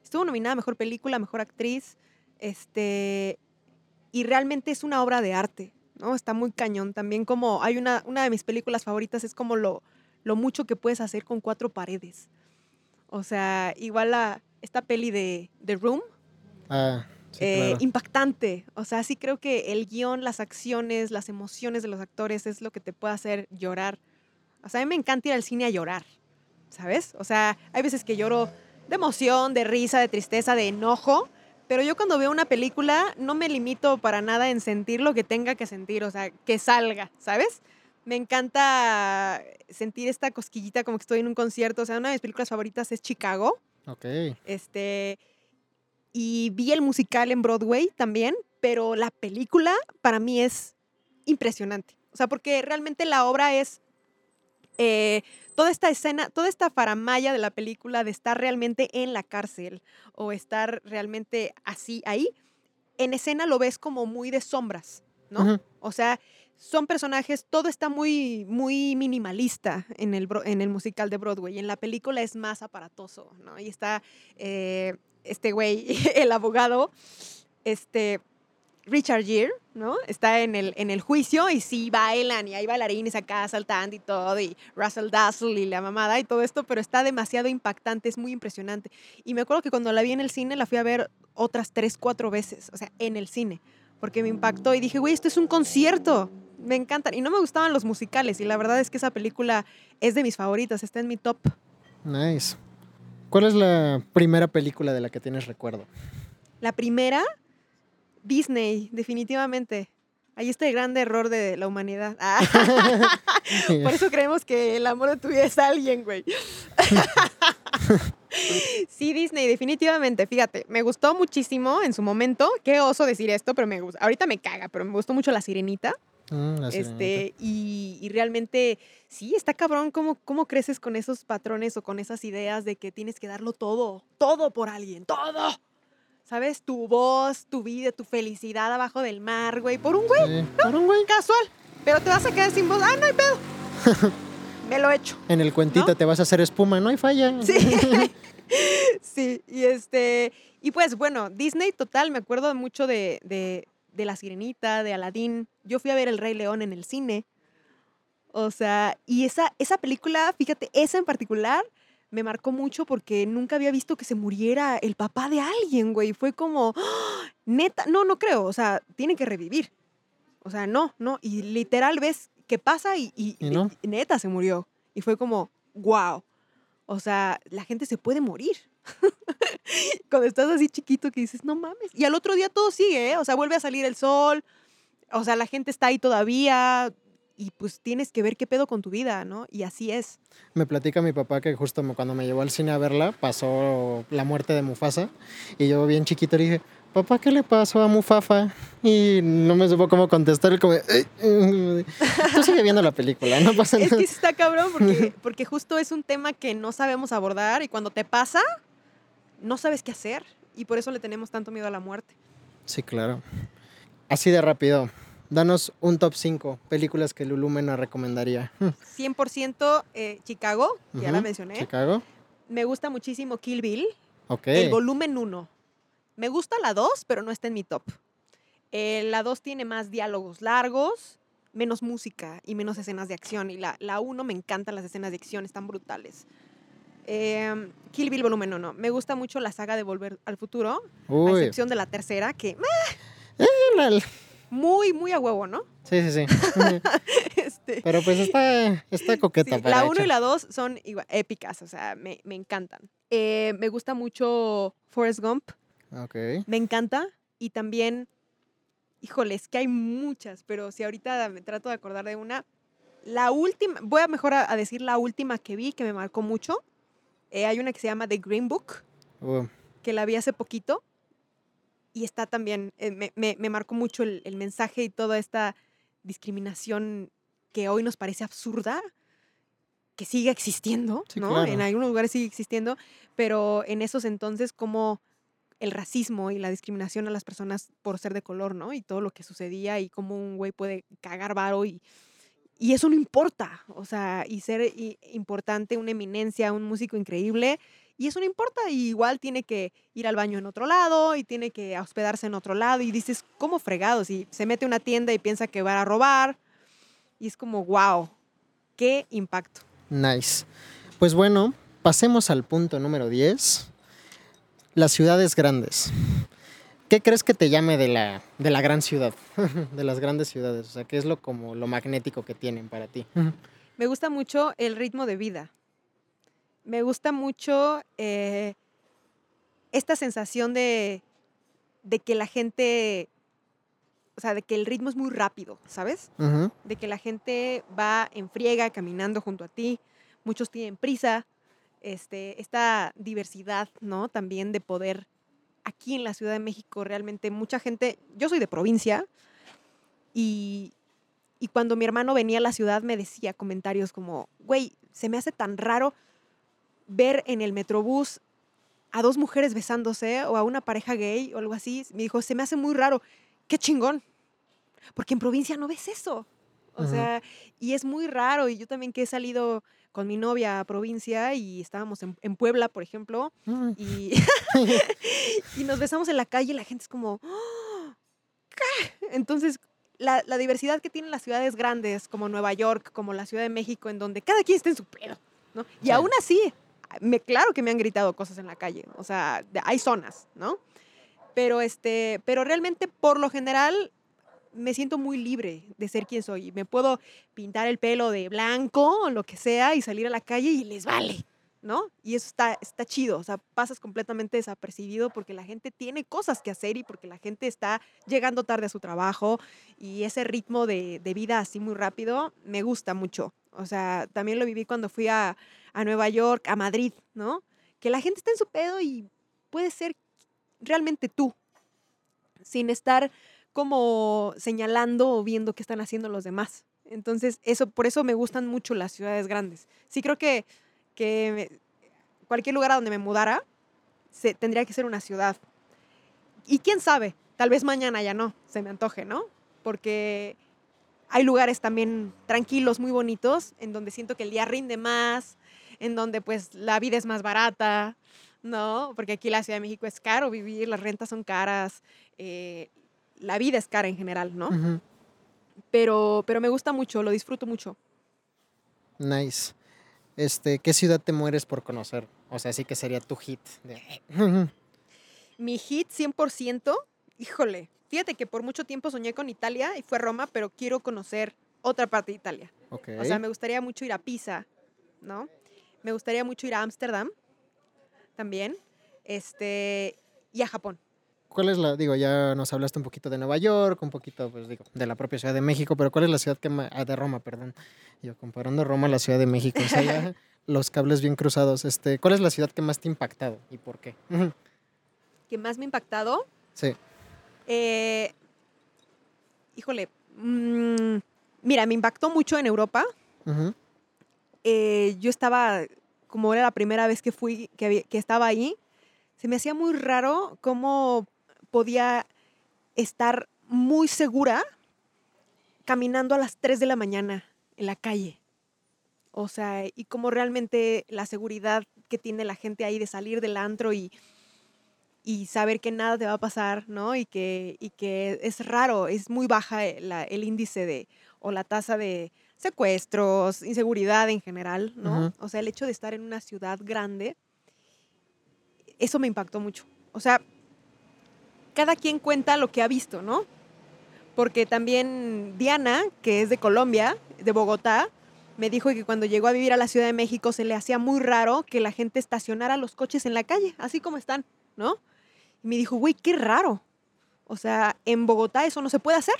Estuvo nominada a Mejor Película, Mejor Actriz, este, y realmente es una obra de arte, ¿no? Está muy cañón. También como hay una, una de mis películas favoritas es como lo, lo mucho que puedes hacer con cuatro paredes. O sea, igual la, esta peli de The Room. Ah, eh, impactante. O sea, sí creo que el guion, las acciones, las emociones de los actores es lo que te puede hacer llorar. O sea, a mí me encanta ir al cine a llorar. ¿sabes? O sea, hay veces que lloro de emoción, de risa, de tristeza, de enojo, pero yo cuando veo una película no me limito para nada en sentir lo que tenga que sentir, o sea, que salga, ¿sabes? Me encanta sentir esta cosquillita como que estoy en un concierto. O sea, una de mis películas favoritas es Chicago. Ok. Este, y vi el musical en Broadway también, pero la película para mí es impresionante. O sea, porque realmente la obra es eh, toda esta escena, toda esta faramaya de la película de estar realmente en la cárcel o estar realmente así ahí, en escena lo ves como muy de sombras, ¿no? O sea, son personajes, todo está muy, muy minimalista en el, en el musical de Broadway en la película es más aparatoso, ¿no? Y está eh, este güey, (laughs) el abogado, este, Richard Gere, ¿no? Está en el, en el juicio y sí bailan y hay bailarines acá saltando y todo, y Russell Dazzle y la mamada y todo esto, pero está demasiado impactante, es muy impresionante. Y me acuerdo que cuando la vi en el cine la fui a ver otras tres, cuatro veces, o sea, en el cine, porque me impactó y dije, güey, esto es un concierto, me encantan. Y no me gustaban los musicales y la verdad es que esa película es de mis favoritas, está en mi top. Nice. ¿Cuál es la primera película de la que tienes recuerdo? La primera, Disney, definitivamente. Ahí está el gran error de la humanidad. Ah. (laughs) Por eso creemos que el amor de tu vida es alguien, güey. (laughs) sí, Disney, definitivamente. Fíjate, me gustó muchísimo en su momento. Qué oso decir esto, pero me gusta. Ahorita me caga, pero me gustó mucho La Sirenita. Mm, este, y, y, realmente, sí, está cabrón cómo, cómo creces con esos patrones o con esas ideas de que tienes que darlo todo, todo por alguien, todo. ¿Sabes? Tu voz, tu vida, tu felicidad abajo del mar, güey, por un güey. por un güey. Casual. Pero te vas a quedar sin voz. Ah, no hay pedo. (laughs) Me lo he hecho. En el cuentito te vas a hacer espuma, no hay falla. Sí. (laughs) sí, y este. Y pues bueno, Disney total, me acuerdo mucho de, de de La Sirenita, de Aladdin. Yo fui a ver El Rey León en el cine. O sea, y esa, esa película, fíjate, esa en particular me marcó mucho porque nunca había visto que se muriera el papá de alguien, güey. Fue como, (gasps) neta, no, no creo, o sea, tiene que revivir. O sea, no, no. Y literal ves qué pasa y, y, neta se murió. Y fue como, wow. O sea, la gente se puede morir. (laughs) Cuando estás así chiquito que dices, no mames. Y al otro día todo sigue, ¿eh? O sea, vuelve a salir el sol. O sea, la gente está ahí todavía. Y pues tienes que ver qué pedo con tu vida, ¿no? Y así es. Me platica mi papá que justo cuando me llevó al cine a verla pasó la muerte de Mufasa. Y yo bien chiquito dije, papá, ¿qué le pasó a Mufafa? Y no me supo cómo contestar. Como, (laughs) tú sigue viendo la película, no pasa nada. Es que está cabrón porque, (laughs) porque justo es un tema que no sabemos abordar y cuando te pasa, no sabes qué hacer y por eso le tenemos tanto miedo a la muerte. Sí, claro. Así de rápido, danos un top 5 películas que Lulumena recomendaría. 100% eh, Chicago, ya la mencioné. Chicago. Me gusta muchísimo Kill Bill. Ok. El volumen 1. Me gusta la 2, pero no está en mi top. Eh, la 2 tiene más diálogos largos, menos música y menos escenas de acción. Y la 1 me encantan las escenas de acción, están brutales. Eh, Kill Bill volumen 1. Me gusta mucho la saga de Volver al Futuro, a excepción de la tercera, que... Eh, muy, muy a huevo, ¿no? Sí, sí, sí. (laughs) este, Pero pues está, está coqueta. la 1 y la 2 son épicas, o sea, me, me encantan. Eh, me gusta mucho Forrest Gump. Ok. Me encanta. Y también, híjoles, que hay muchas, pero si ahorita me trato de acordar de una, la última, voy a mejor a decir la última que vi, que me marcó mucho, eh, hay una que se llama The Green Book, oh. que la vi hace poquito y está también, eh, me, me, marcó mucho el, el, mensaje y toda esta discriminación que hoy nos parece absurda, que sigue existiendo, ¿no? En algunos lugares sigue existiendo, pero en esos entonces como el racismo y la discriminación a las personas por ser de color, ¿no? Y todo lo que sucedía y cómo un güey puede cagar varo y y eso no importa, o sea, y ser importante, una eminencia, un músico increíble, y eso no importa, y igual tiene que ir al baño en otro lado, y tiene que hospedarse en otro lado, y dices, ¿cómo fregados? Y se mete a una tienda y piensa que va a robar, y es como, wow, qué impacto. Nice. Pues bueno, pasemos al punto número 10, las ciudades grandes. ¿Qué crees que te llame de la, de la gran ciudad, (laughs) de las grandes ciudades? O sea, ¿qué es lo, como lo magnético que tienen para ti? Me gusta mucho el ritmo de vida. Me gusta mucho eh, esta sensación de, de que la gente o sea, de que el ritmo es muy rápido, ¿sabes? De que la gente va en friega caminando junto a ti, muchos tienen prisa, este, esta diversidad, ¿no? También de poder aquí en la Ciudad de México, realmente mucha gente, yo soy de provincia y, y cuando mi hermano venía a la ciudad me decía comentarios como, güey, se me hace tan raro ver en el metrobús a dos mujeres besándose o a una pareja gay o algo así. Me dijo, se me hace muy raro. Qué chingón. Porque en provincia no ves eso. O sea, y es muy raro. Y yo también que he salido con mi novia a provincia y estábamos en, Puebla, por ejemplo, y, (laughs) (laughs) y, nos besamos en la calle y la gente es como... ¿Qué? Entonces, la, la, diversidad que tienen las ciudades grandes, como Nueva York, como la Ciudad de México, en donde cada quien está en su pedo, ¿no? Y aún así, me, claro que me han gritado cosas en la calle, o sea, hay zonas, ¿no? Pero, este, pero realmente, por lo general, me siento muy libre de ser quien soy. Me puedo pintar el pelo de blanco o lo que sea y salir a la calle y les vale, ¿no? Y eso está, está chido, o sea, pasas completamente desapercibido porque la gente tiene cosas que hacer y porque la gente está llegando tarde a su trabajo y ese ritmo de, de vida así muy rápido me gusta mucho. O sea, también lo viví cuando fui a, a Nueva York, a Madrid, ¿no? Que la gente está en su pedo y puede ser realmente tú, sin estar como señalando o viendo qué están haciendo los demás. Entonces, eso, por eso me gustan mucho las ciudades grandes. Sí creo que, que cualquier lugar a donde me mudara se, tendría que ser una ciudad. Y quién sabe, tal vez mañana ya no, se me antoje, ¿no? Porque hay lugares también tranquilos, muy bonitos, en donde siento que el día rinde más, en donde pues la vida es más barata, ¿no? Porque aquí la Ciudad de México es caro vivir, las rentas son caras, eh, la vida es cara en general, ¿no? pero, pero me gusta mucho, lo disfruto mucho. Nice. Este, ¿qué ciudad te mueres por conocer? O sea, sí que sería tu hit. (laughs) Mi hit 100%, híjole, fíjate que por mucho tiempo soñé con Italia y fue Roma, pero quiero conocer otra parte de Italia. O sea, me gustaría mucho ir a Pisa, ¿no? Me gustaría mucho ir a Ámsterdam también. Este, y a Japón. ¿Cuál es la, digo, ya nos hablaste un poquito de Nueva York, un poquito, pues digo, de la propia Ciudad de México, pero ¿cuál es la ciudad que más, ah, de Roma, perdón. Yo comparando Roma a la Ciudad de México, o sea, ya (laughs) los cables bien cruzados. Este, ¿cuál es la ciudad que más te ha impactado y por qué? ¿Que más me ha impactado? Sí. Eh, híjole, mm, mira, me impactó mucho en Europa. Eh, yo estaba, como era la primera vez que fui, que, que estaba ahí, se me hacía muy raro cómo podía estar muy segura caminando a las 3 de la mañana en la calle. O sea, y cómo realmente la seguridad que tiene la gente ahí de salir del antro y, y saber que nada te va a pasar, ¿no? Y que, y que es raro, es muy baja el índice de, o la tasa de, secuestros, inseguridad en general, ¿no? O sea, el hecho de estar en una ciudad grande, eso me impactó mucho. O sea, cada quien cuenta lo que ha visto, ¿no? Porque también Diana, que es de Colombia, de Bogotá, me dijo que cuando llegó a vivir a la Ciudad de México se le hacía muy raro que la gente estacionara los coches en la calle, así como están, ¿no? Y me dijo, güey, qué raro. O sea, en Bogotá eso no se puede hacer,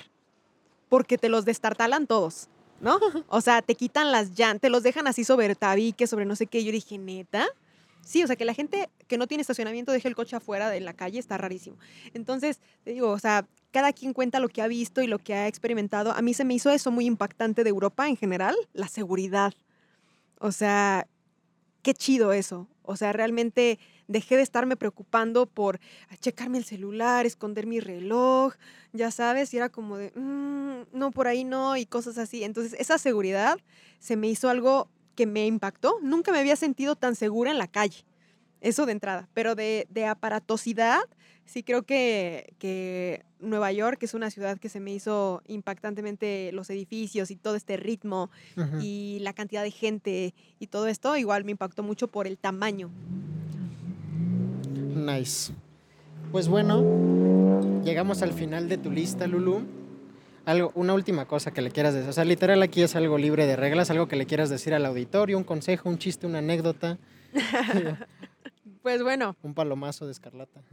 porque te los destartalan todos. ¿no? (laughs) O sea, te quitan las llantas, te los dejan así sobre tabique, sobre no sé qué. Yo dije, neta. Sí, o sea, que la gente que no tiene estacionamiento deje el coche afuera de la calle está rarísimo. Entonces, te digo, o sea, cada quien cuenta lo que ha visto y lo que ha experimentado. A mí se me hizo eso muy impactante de Europa en general, la seguridad. O sea, qué chido eso. O sea, realmente dejé de estarme preocupando por checarme el celular, esconder mi reloj, ya sabes, y era como de, mm, no, por ahí no, y cosas así. Entonces, esa seguridad se me hizo algo que me impactó. Nunca me había sentido tan segura en la calle. Eso de entrada. Pero de, aparatosidad, sí creo que, que, Nueva York es una ciudad que se me hizo impactantemente los edificios y todo este ritmo y la cantidad de gente y todo esto, igual me impactó mucho por el tamaño. Nice. Pues bueno, llegamos al final de tu lista, Lulu. Algo, una última cosa que le quieras decir. O sea, literal aquí es algo libre de reglas, algo que le quieras decir al auditorio, un consejo, un chiste, una anécdota. (laughs) pues bueno. Un palomazo de escarlata.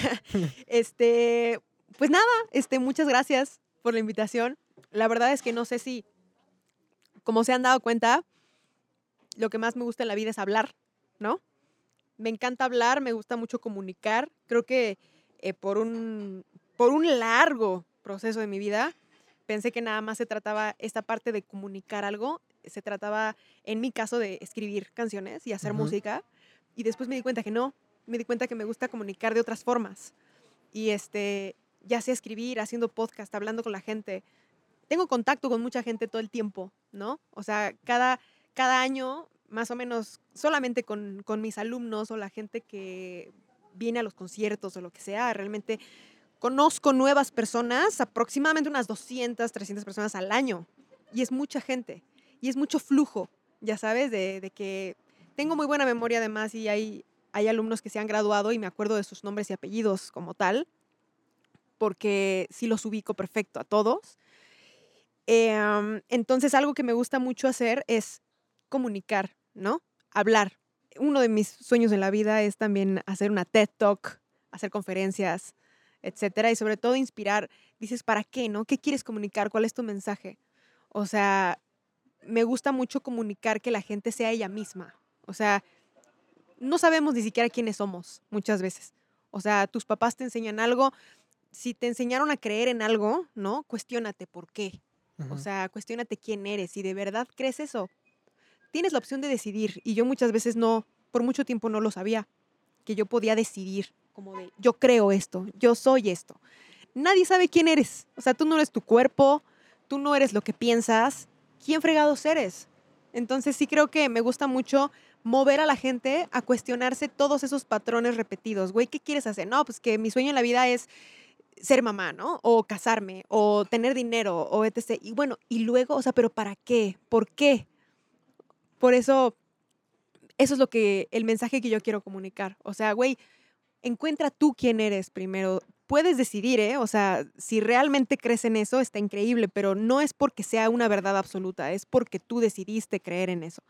(laughs) este, pues nada, este, muchas gracias por la invitación. La verdad es que no sé si, como se han dado cuenta, lo que más me gusta en la vida es hablar, ¿no? Me encanta hablar, me gusta mucho comunicar. Creo que eh, por, un, por un largo proceso de mi vida, pensé que nada más se trataba esta parte de comunicar algo, se trataba, en mi caso, de escribir canciones y hacer música. Y después me di cuenta que no, me di cuenta que me gusta comunicar de otras formas. Y este, ya sea escribir, haciendo podcast, hablando con la gente. Tengo contacto con mucha gente todo el tiempo, ¿no? O sea, cada, cada año, más o menos, solamente con, con mis alumnos o la gente que viene a los conciertos o lo que sea, realmente conozco nuevas personas, aproximadamente unas 200, 300 personas al año. Y es mucha gente. Y es mucho flujo, ya sabes, de, que tengo muy buena memoria además y hay, hay alumnos que se han graduado y me acuerdo de sus nombres y apellidos como tal porque sí los ubico perfecto a todos. Em, entonces, algo que me gusta mucho hacer es comunicar, ¿no? Hablar. Uno de mis sueños en la vida es también hacer una TED Talk, hacer conferencias, etcétera, y sobre todo inspirar. Dices, ¿para qué, no? ¿Qué quieres comunicar? ¿Cuál es tu mensaje? O sea, me gusta mucho comunicar que la gente sea ella misma. O sea, no sabemos ni siquiera quiénes somos muchas veces. O sea, tus papás te enseñan algo, si te enseñaron a creer en algo, ¿no? Cuestiónate por qué. O sea, cuestiónate quién eres. Si de verdad crees eso, tienes la opción de decidir. Y yo muchas veces no, por mucho tiempo no lo sabía, que yo podía decidir, como de, yo creo esto, yo soy esto. Nadie sabe quién eres. O sea, tú no eres tu cuerpo, tú no eres lo que piensas. ¿Quién fregados eres? Entonces sí creo que me gusta mucho mover a la gente a cuestionarse todos esos patrones repetidos. Güey, ¿qué quieres hacer? No, pues que mi sueño en la vida es ser mamá, ¿no? O casarme, o tener dinero, o etc. Y bueno, y luego, o sea, pero ¿para qué? ¿Por qué? Por eso, eso es lo que, el mensaje que yo quiero comunicar. O sea, güey, encuentra tú quién eres primero. Puedes decidir, ¿eh? O sea, si realmente crees en eso, está increíble, pero no es porque sea una verdad absoluta, es porque tú decidiste creer en eso,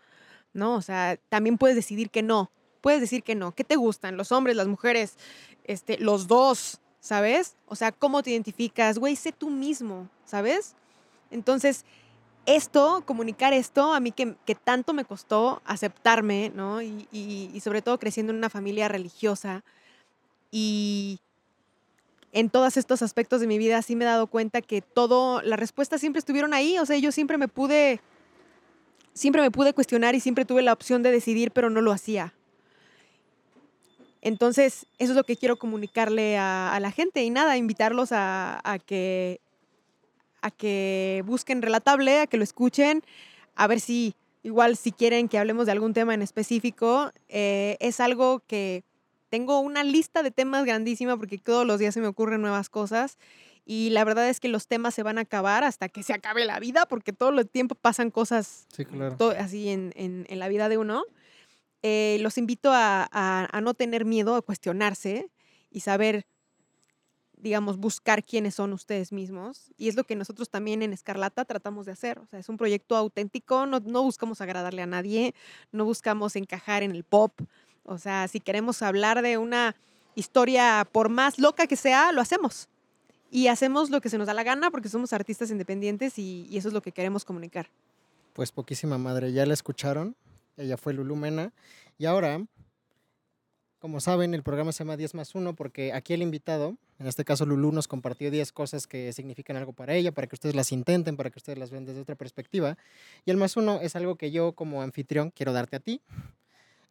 ¿no? O sea, también puedes decidir que no. Puedes decir que no. ¿Qué te gustan? ¿Los hombres, las mujeres? Este, los dos. ¿sabes? O sea, ¿cómo te identificas? Güey, sé tú mismo, ¿sabes? Entonces, esto, comunicar esto, a mí que, tanto me costó aceptarme, ¿no? Y, y, sobre todo creciendo en una familia religiosa y en todos estos aspectos de mi vida sí me he dado cuenta que todo, las respuestas siempre estuvieron ahí, o sea, yo siempre me pude, siempre me pude cuestionar y siempre tuve la opción de decidir, pero no lo hacía. Entonces, eso es lo que quiero comunicarle a, la gente y nada, invitarlos a, que, a que busquen Relatable, a que lo escuchen, a ver si igual si quieren que hablemos de algún tema en específico. Eh, es algo que tengo una lista de temas grandísima porque todos los días se me ocurren nuevas cosas y la verdad es que los temas se van a acabar hasta que se acabe la vida porque todo el tiempo pasan cosas así en, en la vida de uno. Eh, los invito a, no tener miedo, a cuestionarse y saber, digamos, buscar quiénes son ustedes mismos. Y es lo que nosotros también en Escarlata tratamos de hacer. O sea, es un proyecto auténtico, no, no buscamos agradarle a nadie, no buscamos encajar en el pop. O sea, si queremos hablar de una historia, por más loca que sea, lo hacemos. Y hacemos lo que se nos da la gana porque somos artistas independientes y, y eso es lo que queremos comunicar. Pues poquísima madre, ya la escucharon. Ella fue Lulu Mena. Y ahora, como saben, el programa se llama 10 más 1 porque aquí el invitado, en este caso Lulu, nos compartió 10 cosas que significan algo para ella, para que ustedes las intenten, para que ustedes las vean desde otra perspectiva. Y el más 1 es algo que yo como anfitrión quiero darte a ti,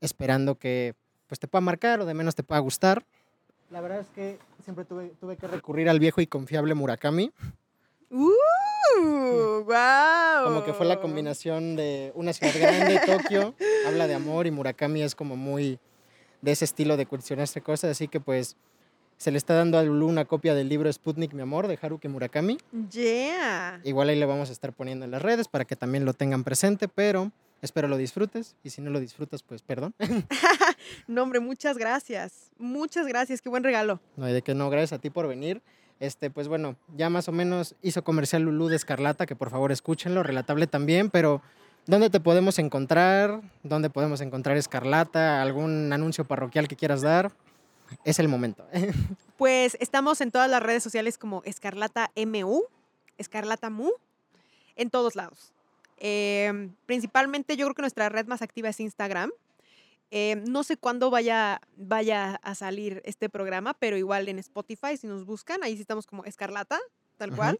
esperando que pues te pueda marcar o de menos te pueda gustar. La verdad es que siempre tuve, tuve que recurrir al viejo y confiable Murakami. ¡Uh! ¡Wow! Como que fue la combinación de una ciudad grande, Tokio, (laughs) habla de amor y Murakami es como muy de ese estilo de cuestionarse cosas, así que pues se le está dando a Lulu una copia del libro Sputnik, mi amor, de Haruki Murakami. Yeah. Igual ahí le vamos a estar poniendo en las redes para que también lo tengan presente, pero espero lo disfrutes y si no lo disfrutas, pues perdón. (laughs) no, hombre, muchas gracias. Muchas gracias, qué buen regalo. No hay de que no, gracias a ti por venir. Este, pues bueno, ya más o menos hizo comercial Lulú de Escarlata, que por favor escúchenlo, relatable también, pero ¿dónde te podemos encontrar? ¿Dónde podemos encontrar Escarlata? ¿Algún anuncio parroquial que quieras dar? es el momento. (laughs) Pues estamos en todas las redes sociales como Escarlata MU, Escarlata Mu, en todos lados. Em, principalmente yo creo que nuestra red más activa es Instagram. Em, no sé cuándo vaya, vaya a salir este programa, pero igual en Spotify, si nos buscan, ahí sí estamos como Escarlata, tal cual.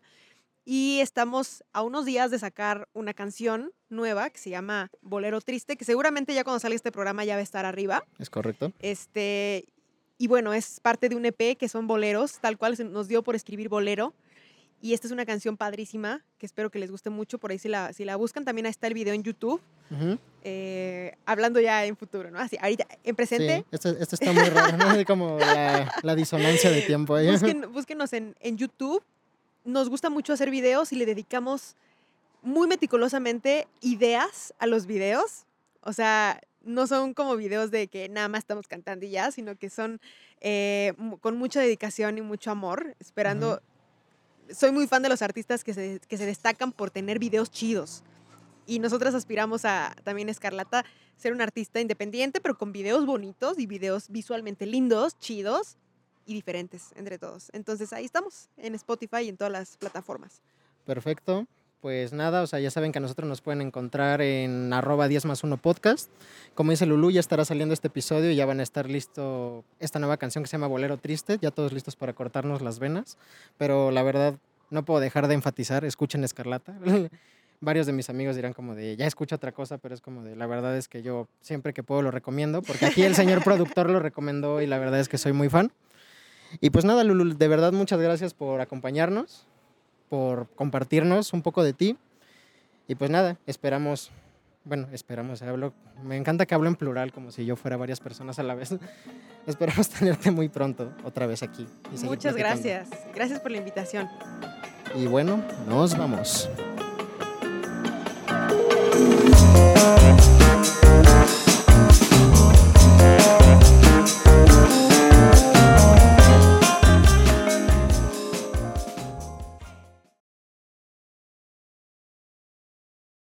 Y estamos a unos días de sacar una canción nueva que se llama Bolero Triste, que seguramente ya cuando salga este programa ya va a estar arriba. Es correcto. Este, y bueno, es parte de un EP que son boleros, tal cual se nos dio por escribir bolero. Y esta es una canción padrísima que espero que les guste mucho. Por ahí si la, si la buscan, también está el video en YouTube. Eh, hablando ya en futuro, ¿no? Así, ahorita, en presente. Sí, esto, está muy raro, ¿no? Como la, disonancia de tiempo ahí. (laughs) búsquenos en, en YouTube. Nos gusta mucho hacer videos y le dedicamos muy meticulosamente ideas a los videos. O sea, no son como videos de que nada más estamos cantando y ya, sino que son eh, con mucha dedicación y mucho amor, esperando... Soy muy fan de los artistas que se, que se destacan por tener videos chidos. Y nosotras aspiramos a también Escarlata ser un artista independiente, pero con videos bonitos y videos visualmente lindos, chidos y diferentes entre todos. Entonces ahí estamos, en Spotify y en todas las plataformas. Perfecto pues nada, o sea, ya saben que a nosotros nos pueden encontrar en arroba 10 más 1 podcast. Como dice Lulu, ya estará saliendo este episodio y ya van a estar listo esta nueva canción que se llama Bolero Triste, ya todos listos para cortarnos las venas, pero la verdad no puedo dejar de enfatizar, escuchen Escarlata. (laughs) Varios de mis amigos dirán como de, ya escucha otra cosa, pero es como de, la verdad es que yo siempre que puedo lo recomiendo, porque aquí el señor productor lo recomendó y la verdad es que soy muy fan. Y pues nada, Lulu, de verdad muchas gracias por acompañarnos por compartirnos un poco de ti. Y pues nada, esperamos, bueno, esperamos, me encanta que hablo en plural como si yo fuera varias personas a la vez. (laughs) esperamos tenerte muy pronto otra vez aquí. Muchas gracias, gracias por la invitación. Y bueno, nos vamos.